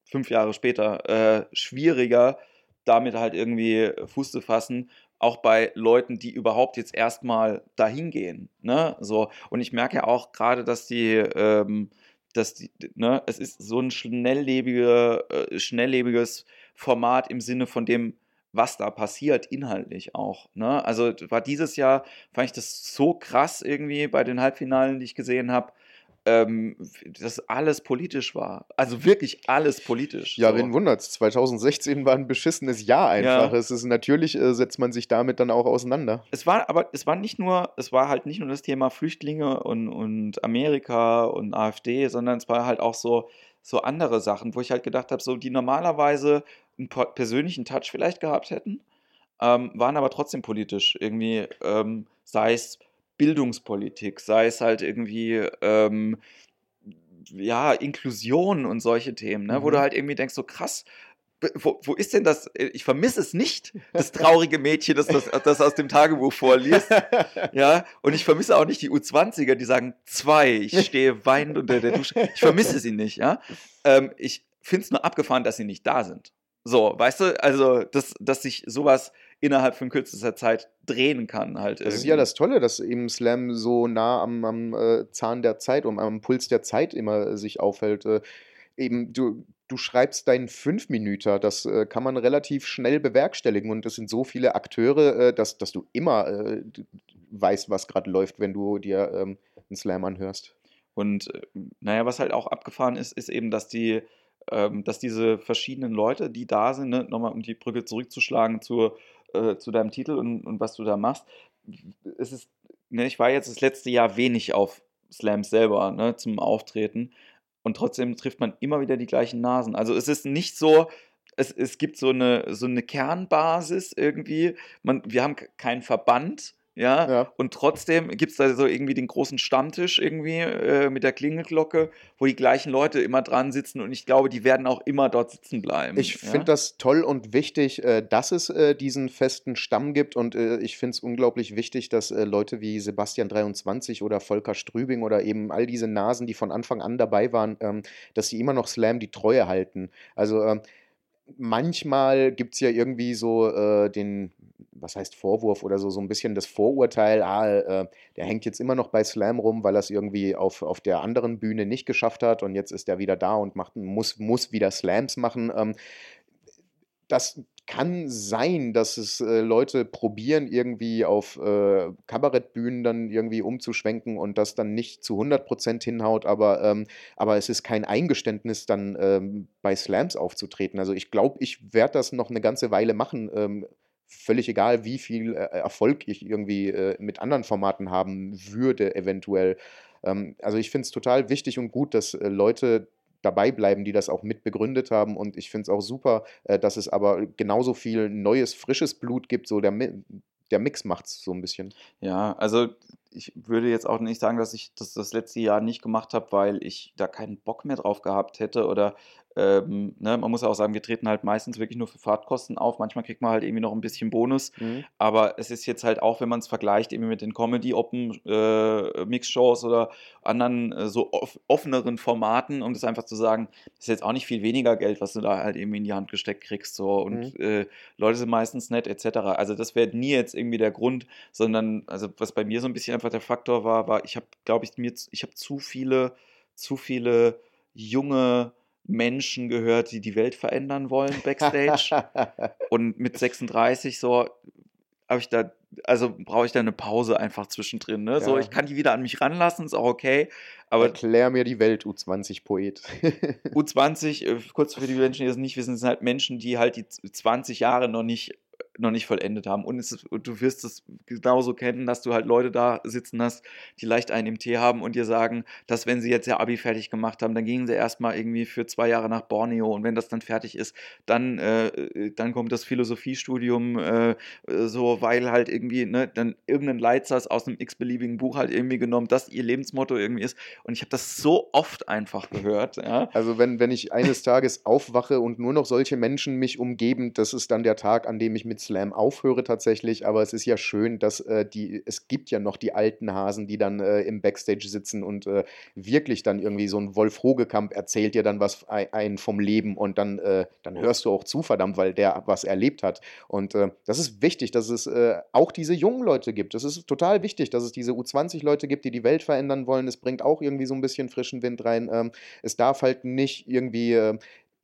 fünf Jahre später, äh, schwieriger, damit halt irgendwie Fuß zu fassen, auch bei Leuten, die überhaupt jetzt erstmal dahin gehen. Ne? So, und ich merke ja auch gerade, dass die, ähm, dass die, ne, es ist so ein schnelllebige, äh, schnelllebiges Format im Sinne von dem, was da passiert, inhaltlich auch. Ne? Also war dieses Jahr, fand ich das so krass irgendwie bei den Halbfinalen, die ich gesehen habe, ähm, dass alles politisch war. Also wirklich alles politisch. Ja, so. wen wundert's? 2016 war ein beschissenes Jahr einfach. Ja. Es ist natürlich, äh, setzt man sich damit dann auch auseinander. Es war aber, es war nicht nur, es war halt nicht nur das Thema Flüchtlinge und, und Amerika und AfD, sondern es war halt auch so, so andere Sachen, wo ich halt gedacht habe, so die normalerweise einen persönlichen Touch vielleicht gehabt hätten, ähm, waren aber trotzdem politisch. Irgendwie, ähm, sei es Bildungspolitik, sei es halt irgendwie, ähm, ja, Inklusion und solche Themen, ne? wo Mhm. du halt irgendwie denkst, so krass, wo, wo ist denn das? Ich vermisse es nicht, das traurige Mädchen, das, das, das aus dem Tagebuch vorliest. Ja, und ich vermisse auch nicht die U20er, die sagen, zwei, ich stehe weinend unter der Dusche. Ich vermisse sie nicht, ja. Ähm, ich finde es nur abgefahren, dass sie nicht da sind. So, weißt du, also, dass, dass sich sowas innerhalb von kürzester Zeit drehen kann, halt. Das ist ja das Tolle, dass eben Slam so nah am, am äh, Zahn der Zeit, um am Puls der Zeit immer äh, sich aufhält. Äh, eben, du, du schreibst deinen Fünf-Minüter, das äh, kann man relativ schnell bewerkstelligen und es sind so viele Akteure, äh, dass, dass du immer äh, weißt, was gerade läuft, wenn du dir ähm, einen Slam anhörst. Und äh, naja, was halt auch abgefahren ist, ist eben, dass die, ähm, dass diese verschiedenen Leute, die da sind, ne, nochmal um die Brücke zurückzuschlagen zu, äh, zu deinem Titel und, und was du da machst, es ist, ne, ich war jetzt das letzte Jahr wenig auf Slams selber, ne, zum Auftreten. Und trotzdem trifft man immer wieder die gleichen Nasen. Also es ist nicht so, es, es gibt so eine, so eine Kernbasis irgendwie. Man, wir haben keinen Verband, ja, Ja. und trotzdem gibt es da so irgendwie den großen Stammtisch irgendwie äh, mit der Klingelglocke, wo die gleichen Leute immer dran sitzen und ich glaube, die werden auch immer dort sitzen bleiben. Ich ja? finde das toll und wichtig, äh, dass es äh, diesen festen Stamm gibt und äh, ich finde es unglaublich wichtig, dass äh, Leute wie Sebastian 23 oder Volker Strübing oder eben all diese Nasen, die von Anfang an dabei waren, ähm, dass sie immer noch Slam die Treue halten. Also ähm, manchmal gibt es ja irgendwie so äh, den, was heißt Vorwurf oder so, so ein bisschen das Vorurteil, ah, äh, der hängt jetzt immer noch bei Slam rum, weil er es irgendwie auf, auf der anderen Bühne nicht geschafft hat und jetzt ist er wieder da und macht, muss, muss wieder Slams machen. Ähm, das kann sein, dass es äh, Leute probieren, irgendwie auf äh, Kabarettbühnen dann irgendwie umzuschwenken und das dann nicht zu 100% hinhaut, aber, ähm, aber es ist kein Eingeständnis, dann ähm, bei Slams aufzutreten. Also ich glaube, ich werde das noch eine ganze Weile machen. Ähm, völlig egal, wie viel äh, Erfolg ich irgendwie äh, mit anderen Formaten haben würde, eventuell. Ähm, also ich finde es total wichtig und gut, dass äh, Leute dabei bleiben, die das auch mit begründet haben. Und ich finde es auch super, dass es aber genauso viel neues, frisches Blut gibt. So der, der Mix macht es so ein bisschen. Ja, also ich würde jetzt auch nicht sagen, dass ich das das letzte Jahr nicht gemacht habe, weil ich da keinen Bock mehr drauf gehabt hätte oder ähm, ne, man muss auch sagen, wir treten halt meistens wirklich nur für Fahrtkosten auf. Manchmal kriegt man halt irgendwie noch ein bisschen Bonus. Mhm. Aber es ist jetzt halt auch, wenn man es vergleicht, irgendwie mit den Comedy-Open-Mix-Shows äh, oder anderen äh, so off offeneren Formaten, um das einfach zu sagen, ist jetzt auch nicht viel weniger Geld, was du da halt irgendwie in die Hand gesteckt kriegst. So. Und mhm. äh, Leute sind meistens nett, etc. Also das wäre nie jetzt irgendwie der Grund, sondern, also was bei mir so ein bisschen einfach der Faktor war, war, ich habe, glaube ich, mir, ich habe zu viele, zu viele junge Menschen gehört, die die Welt verändern wollen backstage. und mit 36 so habe ich da, also brauche ich da eine Pause einfach zwischendrin. Ne? Ja. So, ich kann die wieder an mich ranlassen, ist auch okay. Aber Erklär mir die Welt, U20-Poet. U20, äh, kurz für die Menschen, die das nicht wissen, sind halt Menschen, die halt die 20 Jahre noch nicht noch nicht vollendet haben. Und, ist, und, du wirst es genauso kennen, dass du halt Leute da sitzen hast, die leicht einen im Tee haben und dir sagen, dass wenn sie jetzt ihr Abi fertig gemacht haben, dann gingen sie erstmal irgendwie für zwei Jahre nach Borneo und wenn das dann fertig ist, dann, äh, dann kommt das Philosophiestudium äh, so, weil halt irgendwie, ne, dann irgendein Leitsatz aus einem x-beliebigen Buch halt irgendwie genommen, das ihr Lebensmotto irgendwie ist. Und ich habe das so oft einfach gehört. Ja. Also wenn, wenn ich eines Tages aufwache und nur noch solche Menschen mich umgeben, das ist dann der Tag, an dem ich mit Slam aufhöre tatsächlich, aber es ist ja schön, dass äh, die, es gibt ja noch die alten Hasen, die dann äh, im Backstage sitzen und äh, wirklich dann irgendwie so ein Wolf Hogekamp erzählt dir dann was ein vom Leben und dann, äh, dann hörst du auch zu, verdammt, weil der was erlebt hat. Und äh, das ist wichtig, dass es äh, auch diese jungen Leute gibt. Es ist total wichtig, dass es diese U20-Leute gibt, die die Welt verändern wollen. Es bringt auch irgendwie so ein bisschen frischen Wind rein. Ähm, es darf halt nicht irgendwie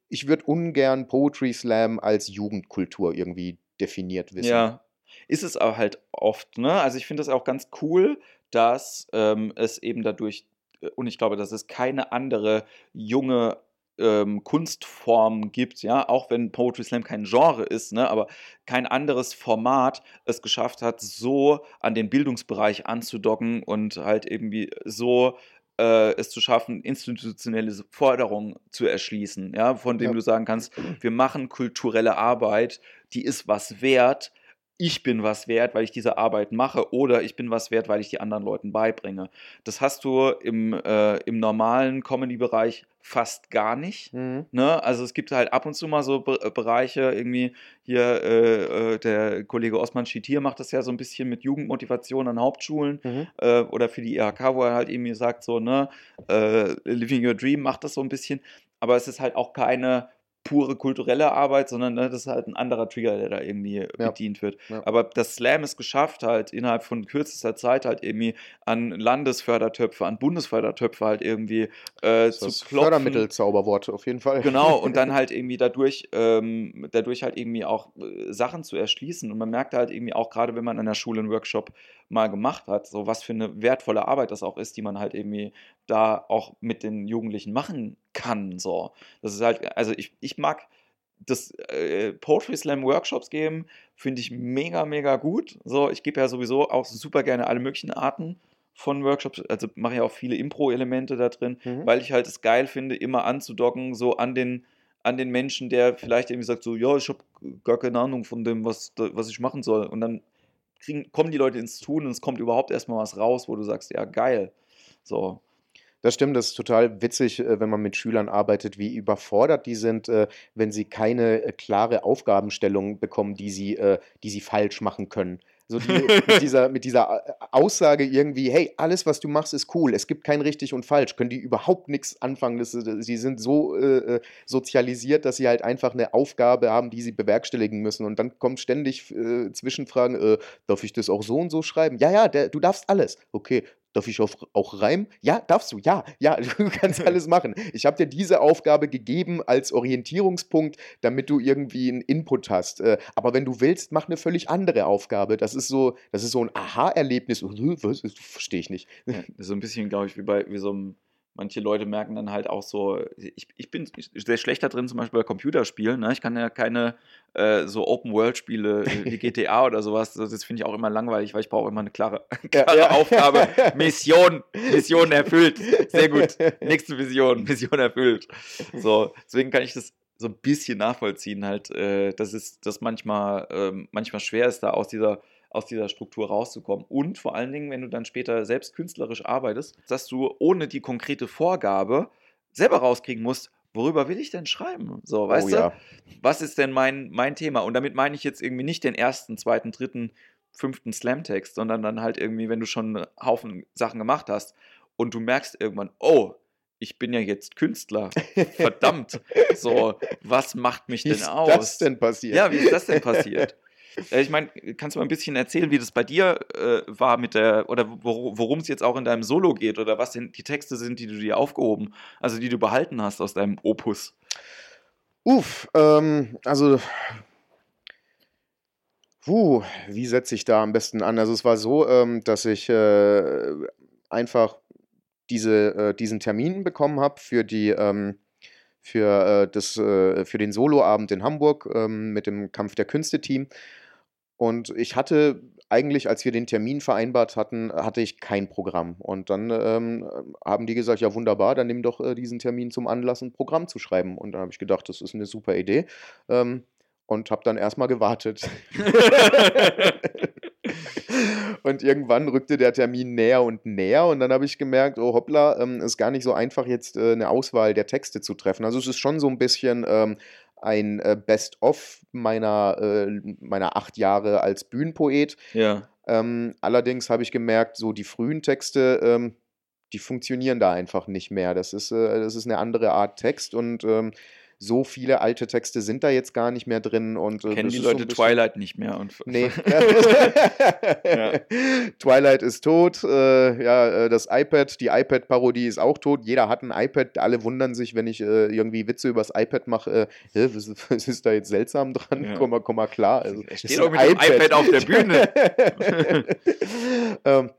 ich würde ungern Poetry Slam als Jugendkultur irgendwie definiert wissen. Ja, ist es aber halt oft. Ne? Also ich finde das auch ganz cool, dass ähm, es eben dadurch, äh, und ich glaube, dass es keine andere junge ähm, Kunstform gibt, ja, auch wenn Poetry Slam kein Genre ist, ne, aber kein anderes Format es geschafft hat, so an den Bildungsbereich anzudocken und halt irgendwie so äh, es zu schaffen, institutionelle Forderungen zu erschließen, ja, von denen ja. du sagen kannst, wir machen kulturelle Arbeit, die ist was wert, ich bin was wert, weil ich diese Arbeit mache, oder ich bin was wert, weil ich die anderen Leuten beibringe. Das hast du im, äh, im normalen Comedy-Bereich fast gar nicht. Mhm. Ne? Also es gibt halt ab und zu mal so Be äh, Bereiche, irgendwie hier, äh, äh der Kollege Osman Schittier macht das ja so ein bisschen mit Jugendmotivation an Hauptschulen mhm. äh, oder für die IHK, wo er halt irgendwie sagt, so, ne, äh, Living Your Dream macht das so ein bisschen, aber es ist halt auch keine pure kulturelle Arbeit, sondern ne, das ist halt ein anderer Trigger, der da irgendwie ja. bedient wird. Ja. Aber das Slam ist geschafft, halt innerhalb von kürzester Zeit halt irgendwie an Landesfördertöpfe, an Bundesfördertöpfe halt irgendwie äh, zu das klopfen. Fördermittelzauberwort auf jeden Fall. Genau, und dann halt irgendwie dadurch, ähm, dadurch halt irgendwie auch äh, Sachen zu erschließen. Und man merkt halt irgendwie auch, gerade wenn man an der Schule einen Workshop mal gemacht hat, so was für eine wertvolle Arbeit das auch ist, die man halt irgendwie da auch mit den Jugendlichen machen kann. So. Das ist halt, also ich, ich mag das äh, Poetry Slam Workshops geben, finde ich mega, mega gut. So, ich gebe ja sowieso auch super gerne alle möglichen Arten von Workshops, also mache ja auch viele Impro-Elemente da drin, mhm. weil ich halt es geil finde, immer anzudocken, so an den, an den Menschen, der vielleicht irgendwie sagt, so, ja, ich habe gar keine Ahnung von dem, was, was ich machen soll. Und dann kriegen, kommen die Leute ins Tun und es kommt überhaupt erstmal was raus, wo du sagst, ja, geil. So. Das stimmt, das ist total witzig, äh, wenn man mit Schülern arbeitet, wie überfordert die sind, äh, wenn sie keine äh, klare Aufgabenstellung bekommen, die sie, die sie falsch machen können. So die, mit, dieser, mit dieser Aussage irgendwie, hey, alles, was du machst, ist cool, es gibt kein richtig und falsch, können die überhaupt nichts anfangen. Das, sie sind so äh, sozialisiert, dass sie halt einfach eine Aufgabe haben, die sie bewerkstelligen müssen. Und dann kommen ständig äh, Zwischenfragen, äh, darf ich das auch so und so schreiben? Ja, ja, der, du darfst alles. Okay, darf ich auch, auch reimen? Ja, darfst du, ja, ja, du kannst alles machen. Ich habe dir diese Aufgabe gegeben als Orientierungspunkt, damit du irgendwie einen Input hast. Äh, aber wenn du willst, mach eine völlig andere Aufgabe. Das ist so, das ist so ein Aha-Erlebnis. Was? Verstehe ich nicht. Ja, so ein bisschen, glaube ich, wie bei wie so einem manche Leute merken dann halt auch so, ich, ich bin sehr schlecht da drin, zum Beispiel bei Computerspielen. Ne? Ich kann ja keine äh, so Open-World-Spiele wie GTA oder sowas. Das finde ich auch immer langweilig, weil ich brauche immer eine klare, klare ja, ja. Aufgabe. Mission, Mission erfüllt. Sehr gut. Nächste Vision, Mission erfüllt. So, deswegen kann ich das so ein bisschen nachvollziehen, halt, äh, dass es das manchmal, äh, manchmal schwer ist, da aus dieser aus dieser Struktur rauszukommen. Und vor allen Dingen, wenn du dann später selbst künstlerisch arbeitest, dass du ohne die konkrete Vorgabe selber rauskriegen musst, worüber will ich denn schreiben? So, oh weißt oh, du? Ja. Was ist denn mein, mein Thema? Und damit meine ich jetzt irgendwie nicht den ersten, zweiten, dritten, fünften Slam-Text, sondern dann halt irgendwie, wenn du schon einen Haufen Sachen gemacht hast und du merkst irgendwann, oh, ich bin ja jetzt Künstler. Verdammt. So, was macht mich wie denn aus? Wie ist das denn passiert? Ja, wie ist das denn passiert? Äh, ich meine, kannst du mal ein bisschen erzählen, wie das bei dir äh, war mit der, oder worum es jetzt auch in deinem Solo geht oder was denn die Texte sind, die du dir aufgehoben, also die du behalten hast aus deinem Opus? Uff, ähm, also Puh, wie setze ich da am besten an? Also es war so, ähm, dass ich äh, einfach diese, äh, diesen Termin bekommen habe für die ähm, für, äh, das, äh, für den Soloabend in Hamburg ähm, mit dem Kampf der Künste-Team. Und ich hatte eigentlich, als wir den Termin vereinbart hatten, hatte ich kein Programm. Und dann ähm, haben die gesagt, ja wunderbar, dann nimm doch äh, diesen Termin zum Anlass, ein Programm zu schreiben. Und dann habe ich gedacht, das ist eine super Idee. Ähm, und habe dann erstmal gewartet. und irgendwann rückte der Termin näher und näher und dann habe ich gemerkt, oh hoppla, ähm, ist gar nicht so einfach jetzt äh, eine Auswahl der Texte zu treffen. Also es ist schon so ein bisschen ähm, ein äh, Best-of meiner, äh, meiner acht Jahre als Bühnenpoet. Ja. Ähm, allerdings habe ich gemerkt, so die frühen Texte, ähm, die funktionieren da einfach nicht mehr. Das ist, äh, das ist eine andere Art Text und ähm, so viele alte Texte sind da jetzt gar nicht mehr drin. Und, äh, Kennen die Leute so Twilight nicht mehr? Und nee. ja. Twilight ist tot. Äh, ja, äh, das iPad, die iPad-Parodie ist auch tot. Jeder hat ein iPad. Alle wundern sich, wenn ich äh, irgendwie Witze übers iPad mache. Äh, was, was, ist da jetzt seltsam dran? Ja. Komm, mal, komm mal klar. Also, er steht doch mit iPad. dem iPad auf der Bühne. ähm,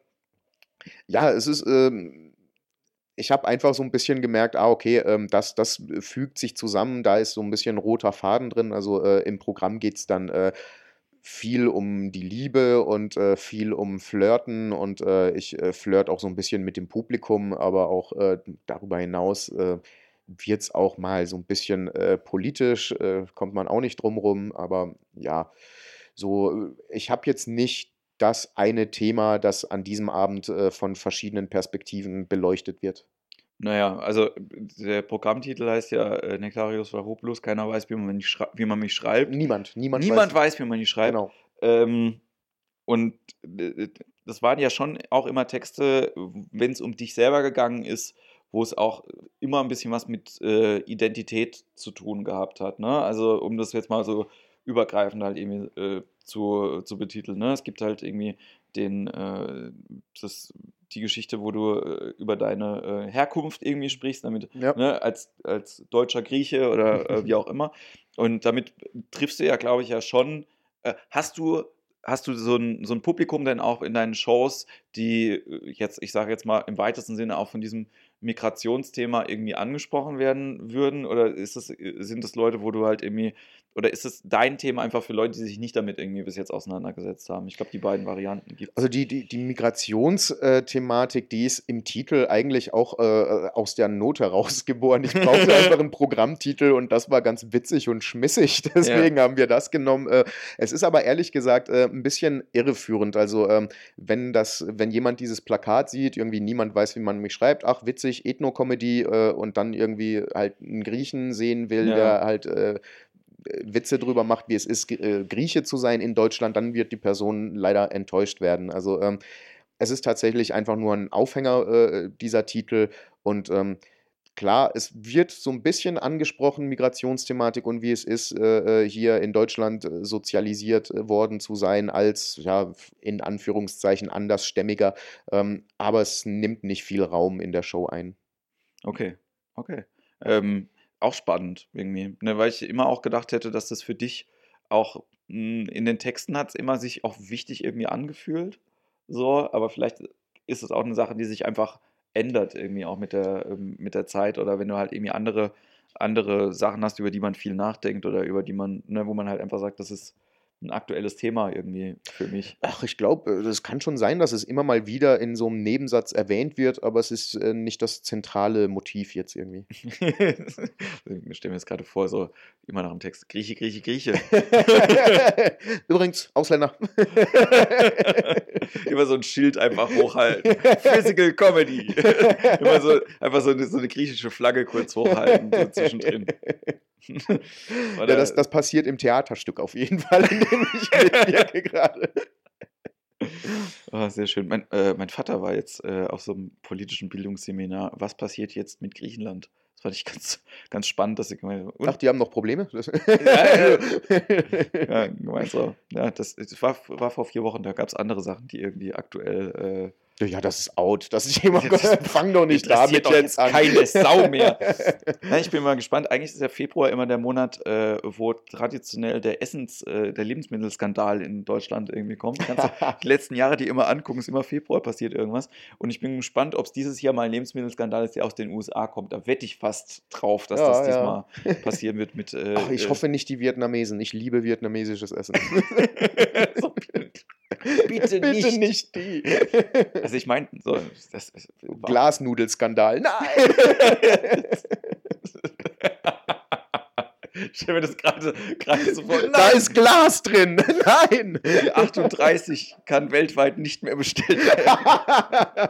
ja, es ist. Ähm, ich habe einfach so ein bisschen gemerkt, ah, okay, ähm, das, das fügt sich zusammen, da ist so ein bisschen roter Faden drin. Also äh, im Programm geht es dann äh, viel um die Liebe und äh, viel um Flirten und äh, ich äh, flirt auch so ein bisschen mit dem Publikum, aber auch äh, darüber hinaus äh, wird es auch mal so ein bisschen äh, politisch, äh, kommt man auch nicht drum rum, aber ja, so, ich habe jetzt nicht das eine Thema, das an diesem Abend äh, von verschiedenen Perspektiven beleuchtet wird. Naja, also der Programmtitel heißt ja äh, Nektarius Varoplus, keiner weiß, wie man, mich wie man mich schreibt. Niemand, niemand, niemand weiß, weiß, wie man mich schreibt. Genau. Ähm, und äh, das waren ja schon auch immer Texte, wenn es um dich selber gegangen ist, wo es auch immer ein bisschen was mit äh, Identität zu tun gehabt hat. Ne? Also um das jetzt mal so übergreifend halt irgendwie äh, zu, zu betiteln. Ne? Es gibt halt irgendwie den, äh, das, die Geschichte, wo du äh, über deine äh, Herkunft irgendwie sprichst, damit ja. ne, als, als deutscher Grieche oder äh, wie auch immer. Und damit triffst du ja, glaube ich, ja schon. Äh, hast du hast du so ein, so ein Publikum denn auch in deinen Shows, die jetzt, ich sage jetzt mal im weitesten Sinne auch von diesem Migrationsthema irgendwie angesprochen werden würden? Oder ist das, sind das Leute, wo du halt irgendwie oder ist es dein Thema einfach für Leute, die sich nicht damit irgendwie bis jetzt auseinandergesetzt haben? Ich glaube, die beiden Varianten gibt es. Also die, die, die Migrationsthematik, die ist im Titel eigentlich auch äh, aus der Not herausgeboren. Ich brauchte einfach einen Programmtitel und das war ganz witzig und schmissig. Deswegen ja. haben wir das genommen. Äh, es ist aber ehrlich gesagt äh, ein bisschen irreführend. Also ähm, wenn das, wenn jemand dieses Plakat sieht, irgendwie niemand weiß, wie man mich schreibt, ach witzig, Ethno-Comedy äh, und dann irgendwie halt einen Griechen sehen will, ja. der halt äh, Witze drüber macht, wie es ist, äh, Grieche zu sein in Deutschland, dann wird die Person leider enttäuscht werden. Also ähm, es ist tatsächlich einfach nur ein Aufhänger, äh, dieser Titel. Und ähm, klar, es wird so ein bisschen angesprochen, Migrationsthematik und wie es ist, äh, äh hier in Deutschland äh, sozialisiert worden zu sein als, ja, in Anführungszeichen andersstämmiger. Ähm, aber es nimmt nicht viel Raum in der Show ein. Okay, okay. Ähm, auch spannend irgendwie, ne, weil ich immer auch gedacht hätte, dass das für dich auch mh, hm, in den Texten hat es immer sich auch wichtig irgendwie angefühlt. So, aber vielleicht ist es auch eine Sache, die sich einfach ändert, irgendwie auch mit der, ähm, mit der Zeit oder wenn du halt irgendwie andere, andere Sachen hast, über die man viel nachdenkt oder über die man, ne, wo man halt einfach sagt, das ist ein aktuelles Thema irgendwie für mich. Ach, ich glaube, es kann schon sein, dass es immer mal wieder in so einem Nebensatz erwähnt wird, aber es ist äh, nicht das zentrale Motiv jetzt irgendwie. ich stelle mir jetzt gerade vor, so immer nach dem Text, Grieche, Grieche, Grieche. Übrigens, Ausländer. immer so ein Schild einfach hochhalten. Physical Comedy. immer so, einfach so eine, so eine griechische Flagge kurz hochhalten, so zwischendrin. ja, das, das passiert im Theaterstück auf jeden Fall, in dem ich mitwirke gerade. Oh, sehr schön. Mein, äh, mein Vater war jetzt äh, auf so einem politischen Bildungsseminar. Was passiert jetzt mit Griechenland? Das fand ich ganz, ganz spannend, dass ich gemeint habe. Ach, die haben noch Probleme? ja, ja. ja, gemeint so. Ja, das, das war, war vor vier Wochen, da gab es andere Sachen, die irgendwie aktuell äh, ja, das ist out. Das ist jemand, fang doch nicht damit doch jetzt an. Keine Sau mehr. ja, ich bin mal gespannt. Eigentlich ist ja Februar immer der Monat, äh, wo traditionell der Essens-, äh, der Lebensmittelskandal in Deutschland irgendwie kommt. die letzten Jahre, die immer angucken, ist immer Februar passiert irgendwas. Und ich bin gespannt, ob es dieses Jahr mal ein Lebensmittelskandal ist, der aus den USA kommt. Da wette ich fast drauf, dass ja, das diesmal ja. passieren wird mit. Äh, Ach, ich äh, hoffe nicht die Vietnamesen. Ich liebe vietnamesisches Essen. so, Bitte, Bitte nicht. die. Also ich meine, so, das, Glasnudelskandal. Nein! Ich stelle mir das gerade so vor. Nein. Da ist Glas drin. Nein. 38 kann weltweit nicht mehr bestellt werden.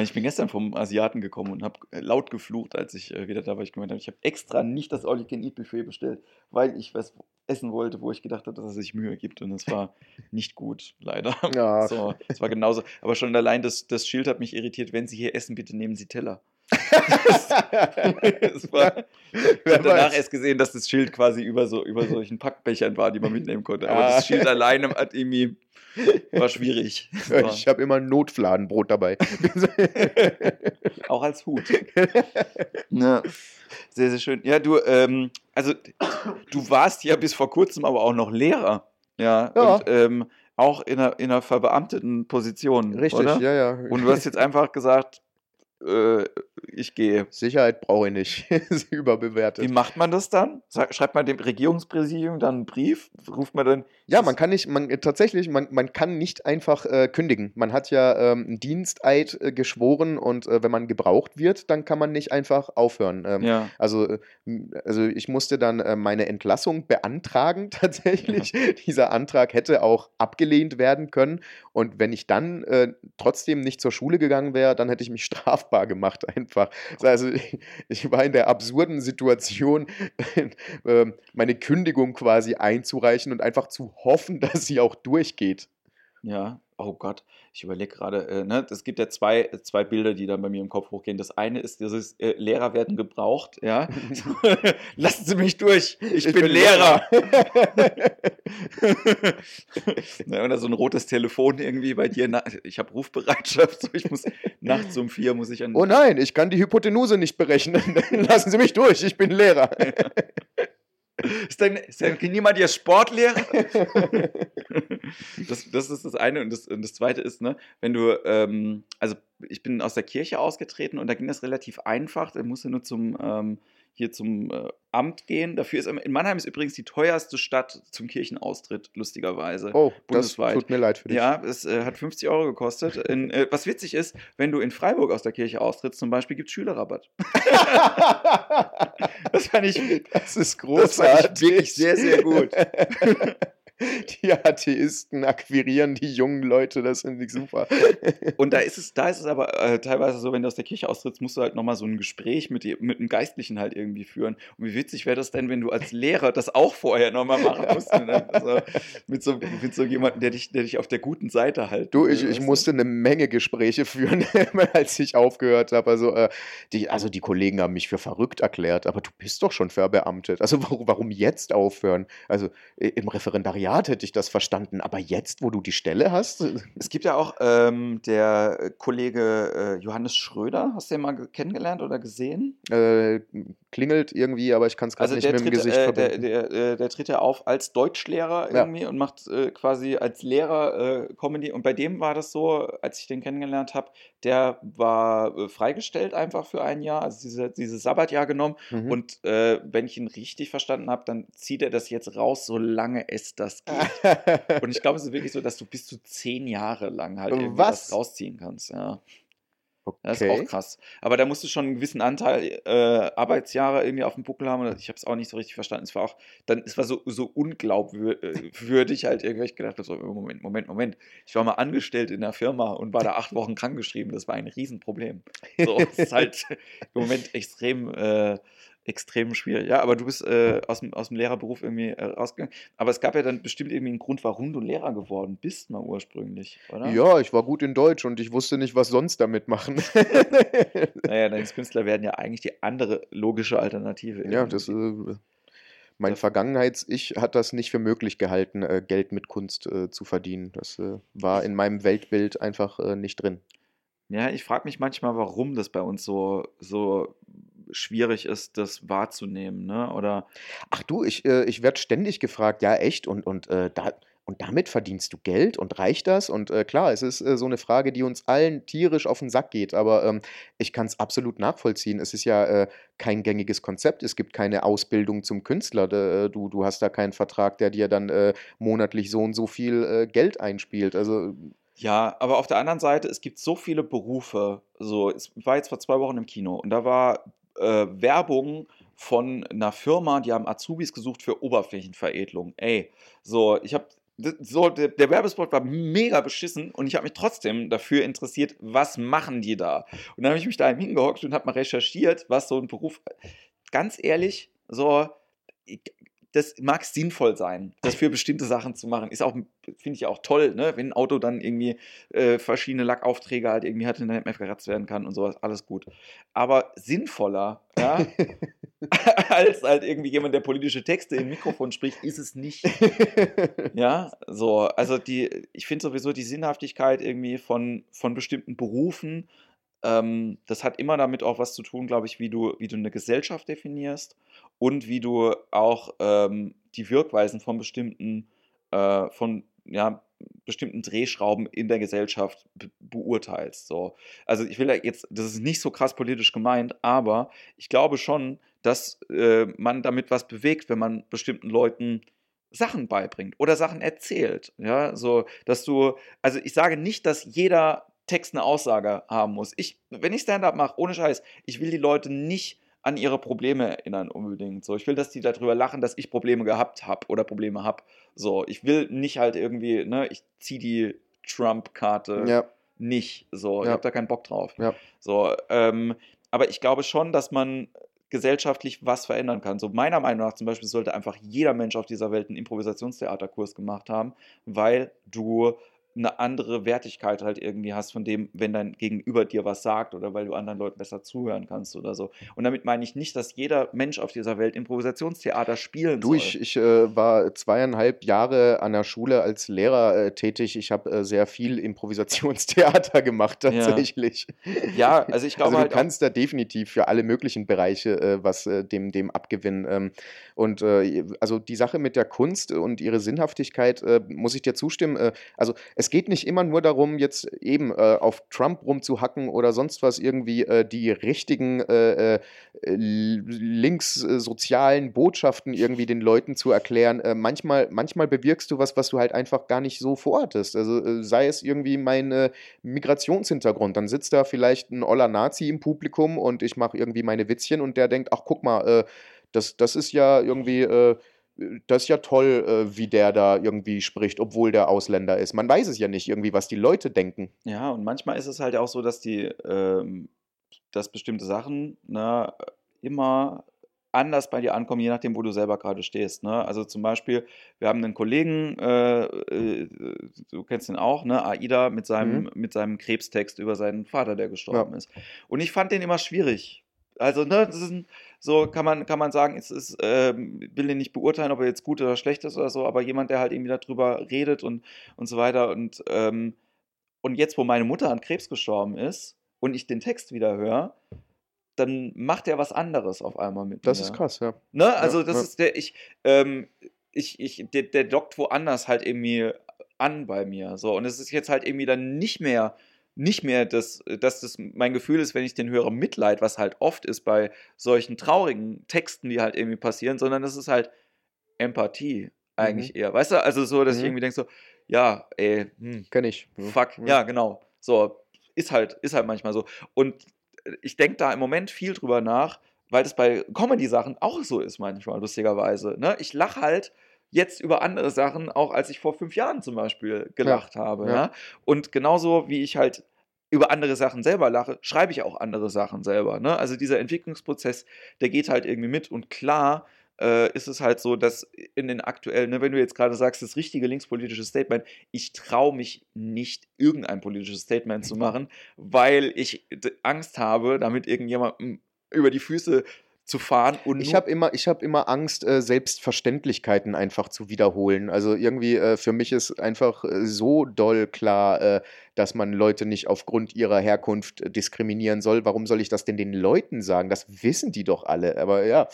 Ich bin gestern vom Asiaten gekommen und habe äh, laut geflucht, als ich äh, wieder da war. Ich gemeint habe, ich habe extra nicht das All You Can Eat Buffet bestellt, weil ich was essen wollte, wo ich gedacht habe, dass es sich Mühe gibt. Und es war nicht gut, leider. Ja. So, es war genauso. Aber schon allein das, das Schild hat mich irritiert. Wenn Sie hier essen, bitte nehmen Sie Teller. Das, war, ich habe danach erst gesehen, dass das Schild quasi über, so, über solchen Packbechern war, die man mitnehmen konnte. Aber ah. das Schild alleine hat irgendwie war schwierig. War ich habe immer ein Notfladenbrot dabei. Auch als Hut. Ja. Sehr, sehr schön. Ja, du, ähm, also du warst ja bis vor kurzem aber auch noch Lehrer. Ja. ja. Und ähm, auch in einer, in einer verbeamteten Position. Richtig, oder? ja, ja. Und du hast jetzt einfach gesagt, äh, ich gehe. Sicherheit brauche ich nicht. ist überbewertet. Wie macht man das dann? Schreibt man dem Regierungspräsidium dann einen Brief? Ruft man dann. Ja, man kann nicht, man tatsächlich, man, man kann nicht einfach äh, kündigen. Man hat ja ähm, einen Diensteid äh, geschworen und äh, wenn man gebraucht wird, dann kann man nicht einfach aufhören. Ähm, ja. also, äh, also ich musste dann äh, meine Entlassung beantragen, tatsächlich. Ja. Dieser Antrag hätte auch abgelehnt werden können. Und wenn ich dann trotzdem nicht zur Schule gegangen wäre, dann hätte ich mich strafbar gemacht einfach. Also ich, ich war in der absurden Situation, ähm, meine Kündigung quasi einzureichen und einfach zu hoffen, dass sie auch durchgeht. Ja, oh Gott, ich überlege gerade, äh, ne, es gibt ja zwei, zwei Bilder, die dann bei mir im Kopf hochgehen. Das eine ist dieses äh, Lehrer werden gebraucht, ja. Lassen Sie mich durch, ich, ich bin, bin, Lehrer. ja, oder so ein rotes Telefon irgendwie bei dir. Ich habe Rufbereitschaft, so ich muss nachts um vier muss ich an. Oh nein, ich kann die Hypotenuse nicht berechnen. Lassen Sie mich durch, ich bin Lehrer. Ist denn, ist denn niemand Ihr Sportlehrer? das, das ist das eine. Und das, und das zweite ist, ne, wenn du, ähm, also ich bin aus der Kirche ausgetreten und da ging das relativ einfach. Da musste nur zum ähm, hier zum äh, Amt gehen. Dafür ist in Mannheim ist übrigens die teuerste Stadt zum Kirchenaustritt, lustigerweise. Oh, bundesweit. das tut mir leid für dich. Ja, es äh, hat 50 Euro gekostet. In, äh, was witzig ist, wenn du in Freiburg aus der Kirche austrittst, zum Beispiel, gibt es Schülerrabatt. das fand ich, das ist großartig. Das fand ich wirklich sehr, sehr gut. die Atheisten akquirieren die jungen Leute, das finde ich super. Und da ist es, da ist es aber äh, teilweise so, wenn du aus der Kirche austrittst, musst du halt nochmal so ein Gespräch mit, mit einem Geistlichen halt irgendwie führen. Und wie witzig wäre das denn, wenn du als Lehrer das auch vorher nochmal machen musst? Ne? Also mit, so, mit so jemandem, der dich, der dich auf der guten Seite halt. Du, ich, ich musste eine Menge Gespräche führen, als ich aufgehört habe. Also, äh, die, also die Kollegen haben mich für verrückt erklärt, aber du bist doch schon verbeamtet. Also warum, warum jetzt aufhören? Also im Referendariat hätte ich das verstanden, aber jetzt, wo du die Stelle hast? Es gibt ja auch ähm, der Kollege äh, Johannes Schröder, hast du den mal kennengelernt oder gesehen? Äh, klingelt irgendwie, aber ich kann es gerade also nicht mit dem Gesicht äh, verbinden. Der, der, äh, der, tritt ja auf als Deutschlehrer irgendwie ja. und macht äh, quasi als Lehrer äh, Comedy. Und bei dem war das so, als ich den kennengelernt habe, der war äh, freigestellt einfach für ein Jahr, also diese, dieses Sabbatjahr genommen. Mhm. Und äh, wenn ich ihn richtig verstanden habe, dann zieht er das jetzt raus, solange es das geht. und ich glaube, es ist wirklich so, dass du bis zu zehn Jahre lang halt irgendwie was rausziehen kannst. Ja. Okay. Das ist auch krass. Aber da musst du schon einen gewissen Anteil äh, Arbeitsjahre irgendwie auf dem Buckel haben. Ich habe es auch nicht so richtig verstanden. Es war auch, dann, es war so, so unglaubwürdig halt irgendwie. Ich gedacht habe, so, Moment, Moment, Moment. Ich war mal angestellt in der Firma und war da acht Wochen krankgeschrieben. Das war ein Riesenproblem. So, es ist halt im Moment extrem äh, extrem schwierig. Ja, aber du bist äh, aus, dem, aus dem Lehrerberuf irgendwie äh, rausgegangen. Aber es gab ja dann bestimmt irgendwie einen Grund, warum du Lehrer geworden bist, mal ursprünglich, oder? Ja, ich war gut in Deutsch und ich wusste nicht, was sonst damit machen. naja, deine Künstler werden ja eigentlich die andere logische Alternative. Ja, das äh, mein Vergangenheits-Ich hat das nicht für möglich gehalten, äh, Geld mit Kunst äh, zu verdienen. Das äh, war in meinem Weltbild einfach nicht drin. Ja, ich frage mich manchmal, warum das bei uns so, so schwierig ist, das wahrzunehmen, ne? Oder Ach du, ich, äh, ich werde ständig gefragt, ja echt, und, und, äh, da, und damit verdienst du Geld und reicht das? Und äh, klar, es ist äh, so eine Frage, die uns allen tierisch auf den Sack geht, aber ähm, ich kann es absolut nachvollziehen. Es ist ja äh, kein gängiges Konzept, es gibt keine Ausbildung zum Künstler. Äh, du, du hast da keinen Vertrag, der dir dann äh, monatlich so und so viel äh, Geld einspielt. Also ja, aber auf der anderen Seite, es gibt so viele Berufe. So, ich war jetzt vor zwei Wochen im Kino und da war äh, Werbung von einer Firma, die haben Azubis gesucht für Oberflächenveredelung. Ey, so, ich habe so, der, der, Werbespot war mega beschissen und ich habe mich trotzdem dafür interessiert, was machen die da? Und dann habe ich mich da hingehockt und habe mal recherchiert, was so ein Beruf. Ganz ehrlich, so, das mag sinnvoll sein, das für bestimmte Sachen zu machen. Ist auch, finde ich auch toll, ne? wenn ein Auto dann irgendwie äh, verschiedene Lackaufträge halt irgendwie hat und dann nicht mehr geratzt werden kann und sowas, alles gut. Aber sinnvoller, ja, als halt irgendwie jemand, der politische Texte im Mikrofon spricht, ist es nicht. ja, so, also die, ich finde sowieso die Sinnhaftigkeit irgendwie von, von bestimmten Berufen, ähm, das hat immer damit auch was zu tun, glaube ich, wie du, wie du eine Gesellschaft definierst und wie du auch ähm, die Wirkweisen von bestimmten, äh, von ja, bestimmten Drehschrauben in der Gesellschaft be beurteilst. So. Also ich will ja jetzt, das ist nicht so krass politisch gemeint, aber ich glaube schon, dass äh, man damit was bewegt, wenn man bestimmten Leuten Sachen beibringt oder Sachen erzählt. Ja, so, dass du, also ich sage nicht, dass jeder Text eine Aussage haben muss. Ich, wenn ich Stand-up mache, ohne Scheiß, ich will die Leute nicht an ihre Probleme erinnern unbedingt. So, ich will, dass die darüber lachen, dass ich Probleme gehabt habe oder Probleme habe. So, ich will nicht halt irgendwie, ne, ich ziehe die Trump-Karte ja. nicht. So, ja. ich habe da keinen Bock drauf. Ja. So, ähm, aber ich glaube schon, dass man gesellschaftlich was verändern kann. So meiner Meinung nach zum Beispiel sollte einfach jeder Mensch auf dieser Welt einen Improvisationstheaterkurs gemacht haben, weil du eine andere Wertigkeit halt irgendwie hast von dem, wenn dein Gegenüber dir was sagt oder weil du anderen Leuten besser zuhören kannst oder so. Und damit meine ich nicht, dass jeder Mensch auf dieser Welt Improvisationstheater spielen du, soll. Du, ich, ich äh, war zweieinhalb Jahre an der Schule als Lehrer äh, tätig. Ich habe äh, sehr viel Improvisationstheater gemacht tatsächlich. Ja, ja also ich glaube also halt du kannst da definitiv für alle möglichen Bereiche äh, was äh, dem, dem abgewinnen. Ähm, und äh, also die Sache mit der Kunst und ihre Sinnhaftigkeit, muss ich dir zustimmen. also es es geht nicht immer nur darum, jetzt eben äh, auf Trump rumzuhacken oder sonst was irgendwie äh, die richtigen äh, äh linkssozialen Botschaften irgendwie den Leuten zu erklären. Äh, manchmal, manchmal bewirkst du was, was du halt einfach gar nicht so vorhattest. Also äh, sei es irgendwie mein Migrationshintergrund. Dann sitzt da vielleicht ein oller Nazi im Publikum und ich mache irgendwie meine Witzchen und der denkt, ach guck mal, das, das ist ja irgendwie das ist ja toll, äh, wie der da irgendwie spricht, obwohl der Ausländer ist. Man weiß es ja nicht irgendwie, was die Leute denken. Ja, und manchmal ist es halt auch so, dass die, ähm, dass bestimmte Sachen ne, immer anders bei dir ankommen, je nachdem, wo du selber gerade stehst. Ne? Also zum Beispiel, wir haben einen Kollegen, äh, äh, du kennst ihn auch, ne? Aida mit seinem, mhm. mit seinem Krebstext über seinen Vater, der gestorben ja. ist. Und ich fand den immer schwierig. Also, ne, das ist ein, so kann man, kann man sagen, es ist, äh, will den nicht beurteilen, ob er jetzt gut oder schlecht ist oder so, aber jemand, der halt irgendwie darüber redet und, und so weiter. Und, ähm, und jetzt, wo meine Mutter an Krebs gestorben ist und ich den Text wieder höre, dann macht er was anderes auf einmal mit Das mir. ist krass, ja. Ne? Also das ja. ist der, ich, ähm, ich, ich, der, der dockt woanders halt irgendwie an bei mir. So, und es ist jetzt halt irgendwie dann nicht mehr, nicht mehr das, dass das mein Gefühl ist, wenn ich den höre, Mitleid, was halt oft ist bei solchen traurigen Texten, die halt irgendwie passieren, sondern das ist halt Empathie eigentlich mhm. eher. Weißt du, also so, dass mhm. ich irgendwie denke so, ja, ey, hm, kenn ich. Fuck, ja. ja, genau. So, ist halt, ist halt manchmal so. Und ich denke da im Moment viel drüber nach, weil das bei Comedy-Sachen auch so ist manchmal, lustigerweise. Ne? Ich lache halt jetzt über andere Sachen, auch als ich vor fünf Jahren zum Beispiel gelacht ja, habe. Ja. Und genauso wie ich halt über andere Sachen selber lache, schreibe ich auch andere Sachen selber. Ne? Also dieser Entwicklungsprozess, der geht halt irgendwie mit. Und klar äh, ist es halt so, dass in den aktuellen, ne, wenn du jetzt gerade sagst, das richtige linkspolitische Statement, ich traue mich nicht, irgendein politisches Statement zu machen, weil ich Angst habe, damit irgendjemandem über die Füße zu fahren und ich habe immer ich habe immer Angst äh, Selbstverständlichkeiten einfach zu wiederholen also irgendwie äh, für mich ist einfach äh, so doll klar äh, dass man Leute nicht aufgrund ihrer Herkunft äh, diskriminieren soll warum soll ich das denn den Leuten sagen das wissen die doch alle aber ja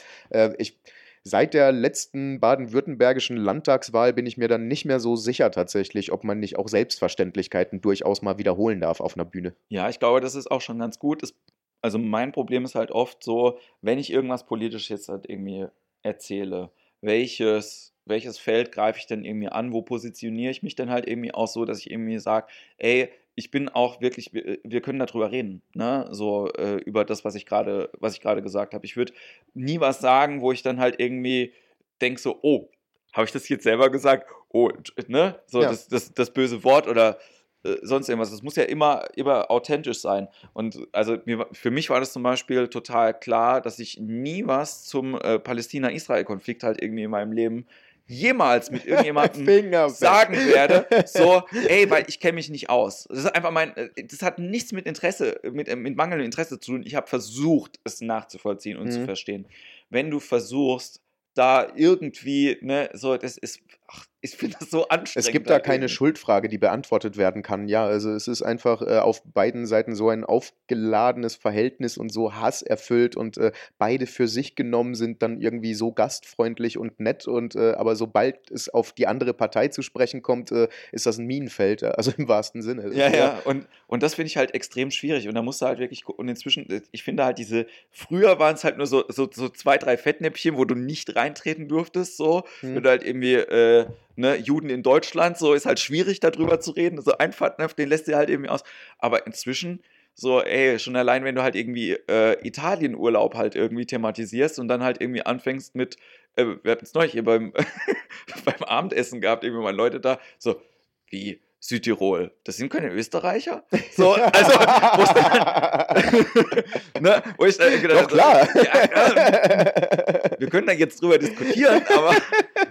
ich Seit der letzten baden-württembergischen Landtagswahl bin ich mir dann nicht mehr so sicher tatsächlich, ob man nicht auch Selbstverständlichkeiten durchaus mal wiederholen darf auf einer Bühne. Ja, ich glaube, das ist auch schon ganz gut. Es, also mein Problem ist halt oft so, wenn ich irgendwas politisch jetzt halt irgendwie erzähle, welches, welches Feld greife ich denn irgendwie an, wo positioniere ich mich denn halt irgendwie auch so, dass ich irgendwie sage, ey, ich bin auch wirklich, wir können darüber reden, ne? So äh, über das, was ich gerade, was ich gerade gesagt habe. Ich würde nie was sagen, wo ich dann halt irgendwie denke so, oh, habe ich das jetzt selber gesagt? Oh, ne? So ja. das, das, das böse Wort oder äh, sonst irgendwas. Das muss ja immer, immer authentisch sein. Und also mir, für mich war das zum Beispiel total klar, dass ich nie was zum äh, Palästina-Israel-Konflikt halt irgendwie in meinem Leben jemals mit irgendjemandem sagen werde, so, ey, weil ich kenne mich nicht aus. Das ist einfach mein, äh, das hat nichts mit Interesse, mit, äh, mit mangelndem Interesse zu tun. Ich habe versucht, es nachzuvollziehen und mhm. zu verstehen. Wenn du versuchst, da irgendwie, ne, so, das ist, ach, ich finde das so anstrengend. Es gibt da keine Schuldfrage, die beantwortet werden kann. Ja, also es ist einfach äh, auf beiden Seiten so ein aufgeladenes Verhältnis und so hasserfüllt und äh, beide für sich genommen sind dann irgendwie so gastfreundlich und nett und äh, aber sobald es auf die andere Partei zu sprechen kommt, äh, ist das ein Minenfeld, also im wahrsten Sinne. Ja, ja, und, und das finde ich halt extrem schwierig und da musst du halt wirklich, und inzwischen, äh, ich finde halt diese, früher waren es halt nur so, so, so zwei, drei Fettnäpfchen, wo du nicht reintreten durftest, so, hm. wenn du halt irgendwie, äh, ne, Juden in Deutschland, so ist halt schwierig darüber zu reden. So ein Fettnapf, den lässt ihr halt irgendwie aus. Aber inzwischen, so, ey, schon allein, wenn du halt irgendwie äh, Italienurlaub halt irgendwie thematisierst und dann halt irgendwie anfängst mit, äh, wir hatten es neulich hier beim, beim Abendessen gehabt, irgendwie mal Leute da, so, wie, Südtirol, das sind keine Österreicher. So, also, wo dann, ne, wo ich dann gedacht, Doch, klar. Ja, ja, wir können da jetzt drüber diskutieren, aber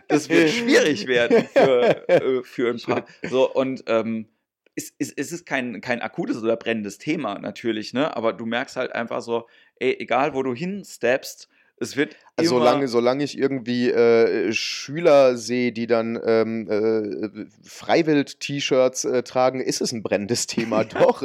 das wird schwierig werden für, äh, für ein paar. So, und ähm, es, es, es ist kein, kein akutes oder brennendes Thema natürlich, ne? Aber du merkst halt einfach so, ey, egal wo du hinsteppst, es wird also solange, solange ich irgendwie äh, Schüler sehe, die dann ähm, äh, Freiwild-T-Shirts äh, tragen, ist es ein brennendes Thema, doch.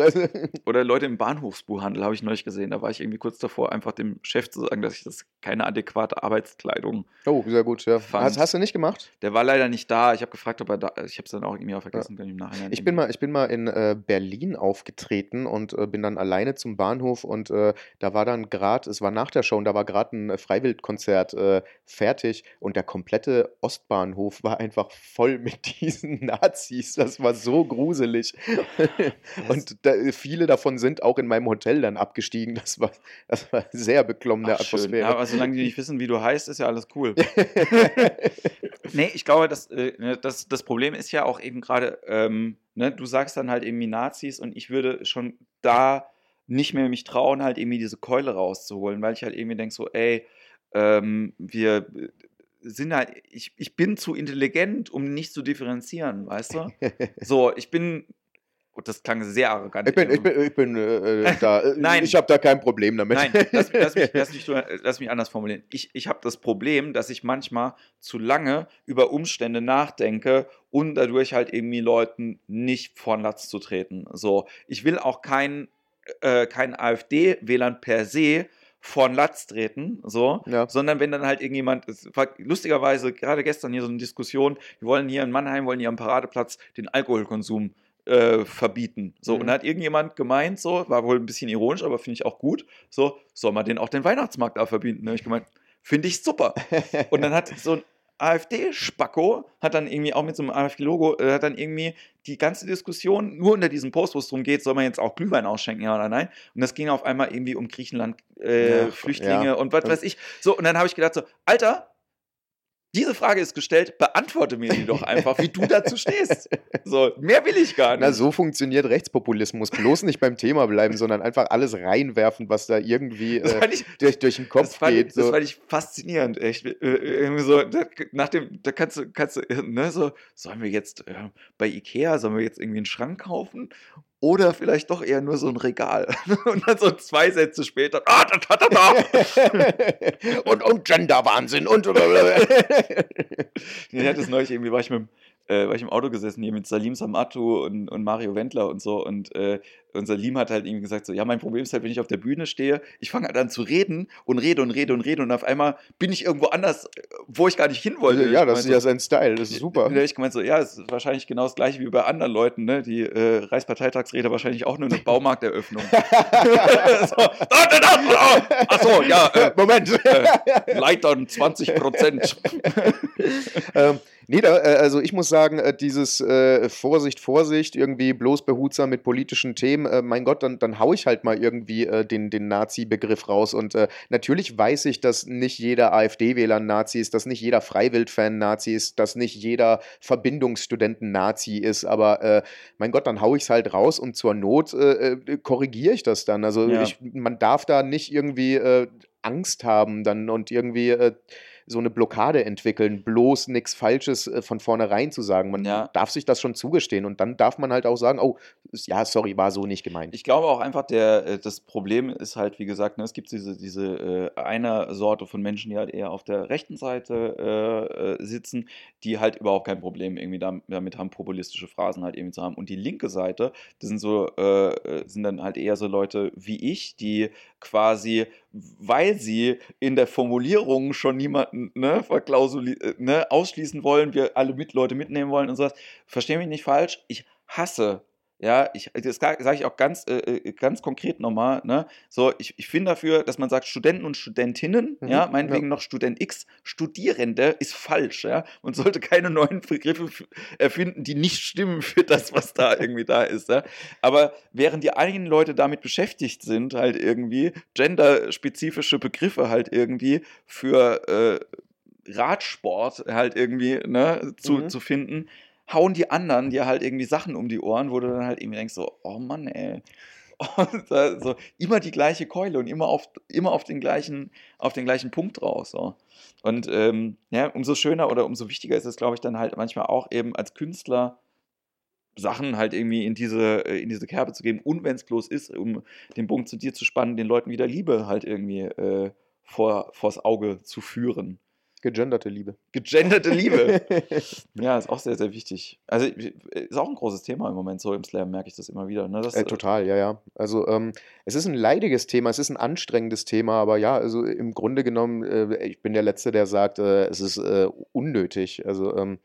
Oder Leute im Bahnhofsbuchhandel habe ich neulich gesehen. Da war ich irgendwie kurz davor, einfach dem Chef zu sagen, dass ich das keine adäquate Arbeitskleidung Oh, sehr gut, ja. Hast, hast, du nicht gemacht? Der war leider nicht da. Ich habe gefragt, ob er da Ich habe es dann auch irgendwie auch vergessen, ja. im Nachhinein. Ich bin mal, ich bin mal in äh, Berlin aufgetreten und äh, bin dann alleine zum Bahnhof und äh, da war dann gerade, es war nach der Show und da war gerade ein Freiwild-Konzert Konzert äh, fertig und der komplette Ostbahnhof war einfach voll mit diesen Nazis. Das war so gruselig. und da, viele davon sind auch in meinem Hotel dann abgestiegen. Das war, das war sehr beklommene Ach. Atmosphäre. Ja, aber solange die nicht wissen, wie du heißt, ist ja alles cool. nee, ich glaube, das, äh, ne, das, das Problem ist ja auch eben gerade, ähm, ne, du sagst dann halt irgendwie Nazis und ich würde schon da nicht mehr mich trauen, halt irgendwie diese Keule rauszuholen, weil ich halt irgendwie denke so, ey, ähm, wir äh, sind halt, ich, ich bin zu intelligent, um nicht zu differenzieren, weißt du? So, ich bin, oh, das klang sehr arrogant. Ich bin, ich bin, ich bin äh, äh, da. äh, Nein. Ich habe da kein Problem damit. Nein, lass, mich- lass, mich, lass, mich, lass mich anders formulieren. Ich, ich habe das Problem, dass ich manchmal zu lange über Umstände nachdenke und dadurch halt irgendwie Leuten nicht vor den Latz zu treten. So, ich will auch keinen äh, kein AfD-Wählern per se vor den Latz treten, so, Ja. sondern wenn dann halt irgendjemand, es war lustigerweise gerade gestern hier so eine Diskussion, wir wollen hier in Mannheim, wollen hier am Paradeplatz den Alkoholkonsum äh, verbieten. So, Mhm. und da hat irgendjemand gemeint, so, war wohl ein bisschen ironisch, aber finde ich auch gut, so, soll man den auch den Weihnachtsmarkt da verbieten? Da habe ich gemeint, finde ich super. Und dann hat so ein AfD-Spacko, hat dann irgendwie auch mit so einem AfD-Logo, äh, hat dann irgendwie die ganze Diskussion nur unter diesem Post, wo es darum geht, soll man jetzt auch Glühwein ausschenken, ja oder nein? Und das ging auf einmal irgendwie um Griechenland, äh, Ja, Flüchtlinge ja. und was weiß ich. So, und dann habe ich gedacht so, Alter, diese Frage ist gestellt, beantworte mir die doch einfach, wie du dazu stehst. So, mehr will ich gar nicht. Na, so funktioniert Rechtspopulismus. Bloß nicht beim Thema bleiben, sondern einfach alles reinwerfen, was da irgendwie das äh, ich, durch, durch den Kopf das fand, geht. das So. fand ich faszinierend, echt. Äh, irgendwie so, da, nach dem, da kannst du, kannst du, ne, so, sollen wir jetzt äh, bei Ikea, sollen wir jetzt irgendwie einen Schrank kaufen? Oder vielleicht doch eher nur so ein Regal. Und dann so zwei Sätze später, ah, da, da, da, da. und, und Genderwahnsinn und. Ich hatte es neulich irgendwie, war ich, mit, dem- äh, war ich im Auto gesessen hier mit Salim Samatu und, und Mario Wendler und so. Und, äh, und Salim hat halt irgendwie gesagt: so, Ja, mein Problem ist halt, wenn ich auf der Bühne stehe, ich fange halt an zu reden und rede und rede und rede und auf einmal bin ich irgendwo anders, wo ich gar nicht hin wollte. ja, das ist ja meinte sein Style, das ist super. Ich gemeint, so, ja, es ist wahrscheinlich genau das gleiche wie bei anderen Leuten, ne? Die äh, Reichsparteitagsrede wahrscheinlich auch nur eine Baumarkteröffnung. so, da, da, da, oh, ach so, ja, äh, Moment. äh, Leitern 20 Prozent. ähm, nee, da, äh, also ich muss sagen, äh, dieses äh, Vorsicht, Vorsicht, irgendwie bloß behutsam mit politischen Themen, äh, mein Gott, dann, dann hau ich halt mal irgendwie äh, den, den Nazi-Begriff raus. Und äh, natürlich weiß ich, dass nicht jeder AfD-Wähler ein Nazi ist, dass nicht jeder Freiwild-Fan Nazi ist, dass nicht jeder Verbindungsstudenten Nazi ist, aber mein Gott, dann hau ich es halt raus und zur Not korrigiere ich das dann. Also Ja. ich, man darf da nicht irgendwie Angst haben dann und irgendwie so eine Blockade entwickeln, bloß nichts Falsches äh, von vornherein zu sagen. Man Ja. darf sich das schon zugestehen und dann darf man halt auch sagen, oh, ja, sorry, war so nicht gemeint. Ich glaube auch einfach, der, äh, das Problem ist halt, wie gesagt, ne, es gibt diese, diese äh, eine Sorte von Menschen, die halt eher auf der rechten Seite äh, sitzen, die halt überhaupt kein Problem irgendwie dam- damit haben, populistische Phrasen halt irgendwie zu haben. Und die linke Seite, das sind so, äh, sind dann halt eher so Leute wie ich, die quasi, weil sie in der Formulierung schon niemanden ne, äh, ne, ausschließen wollen, wir alle mit Leute mitnehmen wollen und sowas. Versteh mich nicht falsch, ich hasse ja, ich, das sage ich auch ganz, äh, äh, ganz konkret nochmal. Ne? So, ich, ich bin dafür, dass man sagt Studenten und Studentinnen, Mhm, ja, meinetwegen noch Student X, Studierende ist falsch, ja. Man sollte keine neuen Begriffe erfinden, die nicht stimmen für das, was da irgendwie da ist. Ja? Aber während die eigenen Leute damit beschäftigt sind, halt irgendwie genderspezifische Begriffe halt irgendwie für äh, Radsport halt irgendwie ne, zu, Mhm. zu finden, hauen die anderen dir halt irgendwie Sachen um die Ohren, wo du dann halt irgendwie denkst, so, oh Mann, ey. Und so, immer die gleiche Keule und immer auf, immer auf, den, gleichen, auf den gleichen Punkt raus. So. Und ähm, ja, umso schöner oder umso wichtiger ist es, glaube ich, dann halt manchmal auch eben als Künstler Sachen halt irgendwie in diese, äh, in diese Kerbe zu geben. Und wenn es bloß ist, um den Bogen zu dir zu spannen, den Leuten wieder Liebe halt irgendwie äh, vor, vors Auge zu führen. Gegenderte Liebe. Gegenderte Liebe. Ja, ist auch sehr, sehr wichtig. Also ist auch ein großes Thema im Moment so im Slam, merke ich das immer wieder. Ne? Das, Äh, total, ja, ja. Also ähm, es ist ein leidiges Thema, es ist ein anstrengendes Thema, aber ja, also im Grunde genommen, äh, ich bin der Letzte, der sagt, äh, es ist äh, unnötig. Also ähm,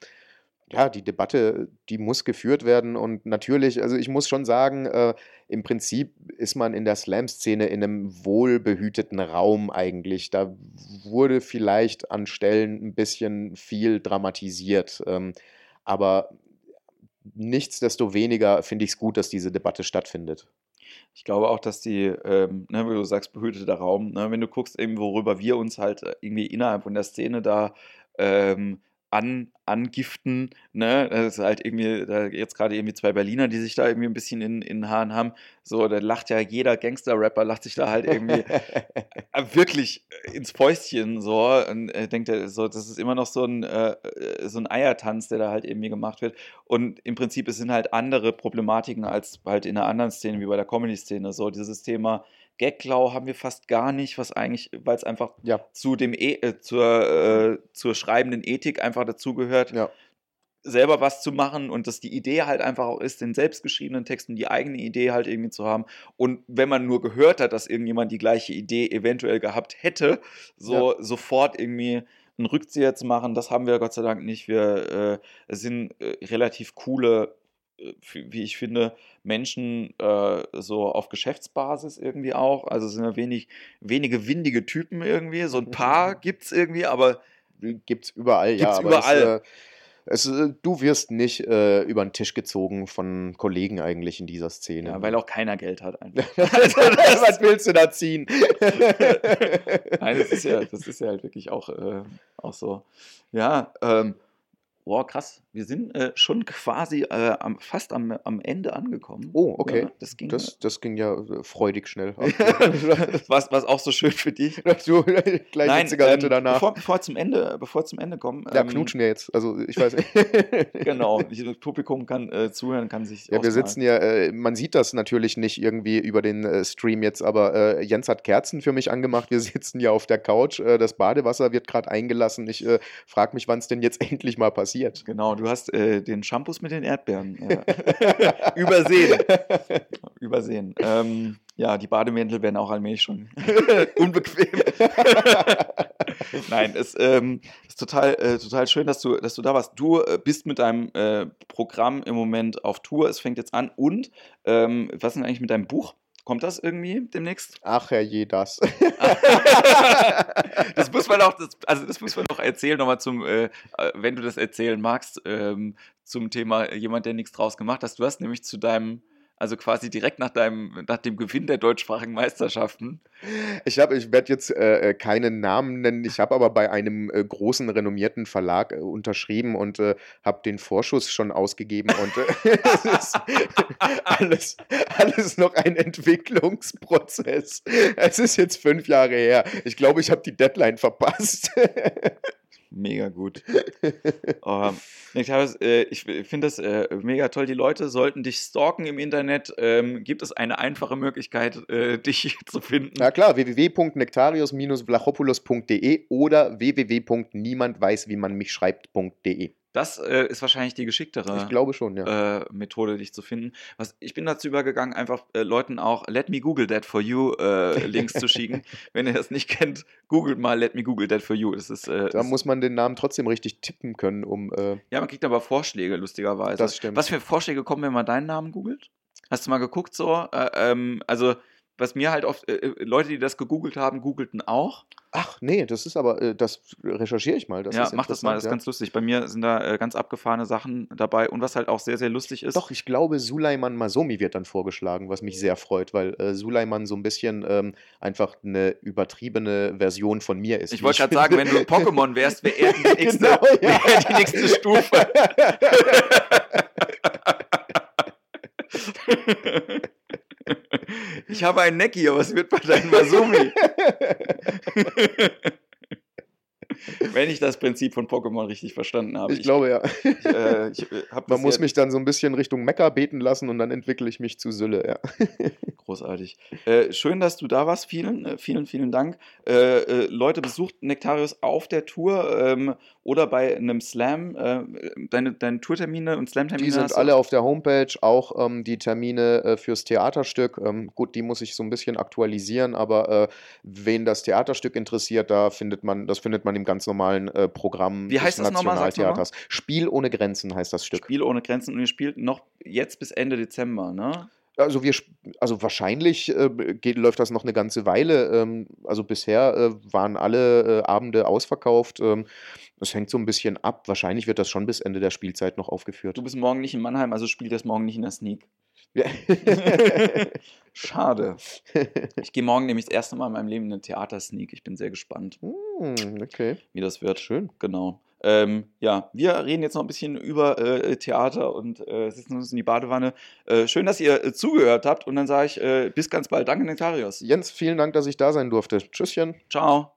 ja, die Debatte, die muss geführt werden. Und natürlich, also ich muss schon sagen, äh, im Prinzip ist man in der Slam-Szene in einem wohlbehüteten Raum eigentlich. Da wurde vielleicht an Stellen ein bisschen viel dramatisiert. Ähm, aber nichtsdestoweniger finde ich es gut, dass diese Debatte stattfindet. Ich glaube auch, dass die, ähm, ne, wie du sagst, behüteter Raum, ne, wenn du guckst, eben, worüber wir uns halt äh, irgendwie innerhalb von der Szene da ähm, an, angiften. Ne? Das ist halt irgendwie, da jetzt gerade irgendwie zwei Berliner, die sich da irgendwie ein bisschen in, in den Haaren haben. So, da lacht ja jeder Gangster-Rapper, lacht sich da halt irgendwie äh, wirklich ins Fäustchen so und äh, denkt er so, das ist immer noch so ein, äh, so ein Eiertanz, der da halt irgendwie gemacht wird. Und im Prinzip, es sind halt andere Problematiken als halt in einer anderen Szene, wie bei der Comedy-Szene. So, dieses Thema, Gagklau haben wir fast gar nicht, was eigentlich, weil es einfach ja. zu dem e äh, zur, äh, zur schreibenden Ethik einfach dazugehört, ja. selber was zu machen und dass die Idee halt einfach auch ist, den selbstgeschriebenen Texten die eigene Idee halt irgendwie zu haben. Und wenn man nur gehört hat, dass irgendjemand die gleiche Idee eventuell gehabt hätte, so ja. sofort irgendwie einen Rückzieher zu machen, das haben wir Gott sei Dank nicht. Wir äh, sind äh, relativ coole wie ich finde, Menschen äh, so auf Geschäftsbasis irgendwie auch. Also sind ja wenig, wenige windige Typen irgendwie. So ein paar gibt es irgendwie, aber. Gibt es überall, gibt's ja. überall. Es, äh, es, äh, du wirst nicht äh, über den Tisch gezogen von Kollegen eigentlich in dieser Szene. Ja, weil auch keiner Geld hat. also Was willst du da ziehen? Nein, das ist ja, das ist ja halt wirklich auch, äh, auch so. Ja, ähm, Boah, krass. Wir sind äh, schon quasi äh, am, fast am, am Ende angekommen. Oh, okay. Ja, das, ging, das, das ging ja äh, freudig schnell. was, was auch so schön für dich. Du, gleich Nein, eine Zigarette ähm, danach. Bevor, bevor, zum Ende, bevor zum Ende kommen. Ja, ähm, knutschen wir jetzt. Also ich weiß Genau. Das Publikum kann äh, zuhören, kann sich. Ja, wir sitzen ja, äh, man sieht das natürlich nicht irgendwie über den äh, Stream jetzt, aber Jens hat Kerzen für mich angemacht. Wir sitzen ja auf der Couch. das Badewasser wird gerade eingelassen. Ich frage mich, wann es denn jetzt endlich mal passiert passiert. Genau, du hast äh, den Shampoos mit den Erdbeeren äh, übersehen. übersehen. Ähm, ja, die Bademäntel werden auch allmählich schon unbequem. Nein, es ähm, ist total, äh, total schön, dass du, dass du da warst. Du äh, bist mit deinem äh, Programm im Moment auf Tour. Es fängt jetzt an. Und ähm, was ist denn eigentlich mit deinem Buch? Kommt das irgendwie demnächst? Ach herrje, das. das muss man auch, das, also das muss man noch erzählen, nochmal zum, äh, äh, wenn du das erzählen magst, ähm, zum Thema jemand, der nichts draus gemacht hat. Du hast nämlich zu deinem also quasi direkt nach, deinem, nach dem Gewinn der deutschsprachigen Meisterschaften. Ich habe, ich werde jetzt äh, äh, keinen Namen nennen, ich habe aber bei einem äh, großen, renommierten Verlag äh, unterschrieben und äh, habe den Vorschuss schon ausgegeben und äh, es ist alles, alles noch ein Entwicklungsprozess. Es ist jetzt fünf Jahre her. Ich glaube, ich habe die Deadline verpasst. Mega gut. oh, ich finde das äh, mega toll. Die Leute sollten dich stalken im Internet. Ähm, gibt es eine einfache Möglichkeit, äh, dich zu finden? Na klar, www.nektarius-vlachopoulos.de oder www.niemandweißwiemanmichschreibt.de. Das äh, ist wahrscheinlich die geschicktere ich glaube schon, ja. äh, Methode, dich zu finden. Was, ich bin dazu übergegangen, einfach äh, Leuten auch Let me Google that for you äh, Links zu schicken. Wenn ihr das nicht kennt, googelt mal Let me Google that for you. Das ist, äh, da muss man den Namen trotzdem richtig tippen können, um. Äh ja, man kriegt aber Vorschläge, lustigerweise. Das stimmt. Was für Vorschläge kommen, wenn man deinen Namen googelt? Hast du mal geguckt so? ähm, also was mir halt oft, äh, Leute, die das gegoogelt haben, googelten auch. Ach nee, das ist aber, äh, das recherchiere ich mal. Das ja, mach das mal, das ist ja. ganz lustig. Bei mir sind da äh, ganz abgefahrene Sachen dabei und was halt auch sehr, sehr lustig ist. Doch, ich glaube, Suleiman Masomi wird dann vorgeschlagen, was mich sehr freut, weil äh, Suleiman so ein bisschen ähm, einfach eine übertriebene Version von mir ist. Ich wollte gerade sagen, wenn du Pokémon wärst, wäre er die nächste, genau, ja. die nächste Stufe. Ich habe einen Necki, aber was wird bei deinem Masumi? Wenn ich das Prinzip von Pokémon richtig verstanden habe. Ich, ich glaube ja. Ich, äh, ich, äh, Man muss mich dann so ein bisschen Richtung Mecker beten lassen und dann entwickle ich mich zu Sülle, ja. Großartig. Äh, schön, dass du da warst. Vielen, äh, vielen, vielen Dank. Äh, äh, Leute, besucht Nektarius auf der Tour ähm, oder bei einem Slam. deine, deine Tourtermine und Slam-Termine? Die sind alle auf der Homepage, auch ähm, die Termine fürs Theaterstück. Ähm, gut, die muss ich so ein bisschen aktualisieren, aber wen das Theaterstück interessiert, da findet man, das findet man im ganz normalen äh, Programm Wie heißt des das nochmal? Nationaltheaters. Spiel ohne Grenzen heißt das Stück. Spiel ohne Grenzen und ihr spielt noch jetzt bis Ende Dezember, ne? Also wir, also wahrscheinlich äh, geht, läuft das noch eine ganze Weile. Ähm, also bisher äh, waren alle äh, Abende ausverkauft. Ähm, es hängt so ein bisschen ab. Wahrscheinlich wird das schon bis Ende der Spielzeit noch aufgeführt. Du bist morgen nicht in Mannheim, also spielt das morgen nicht in der Sneak. Schade. Ich gehe morgen nämlich das erste Mal in meinem Leben in eine Theatersneak. Ich bin sehr gespannt, Hm, okay, wie das wird. schön. Genau. Ähm, ja, wir reden jetzt noch ein bisschen über äh, Theater und äh, sitzen uns in die Badewanne. Äh, schön, dass ihr äh, zugehört habt und dann sage ich äh, bis ganz bald. Danke, Nektarios. Jens, vielen Dank, dass ich da sein durfte. Tschüsschen. Ciao.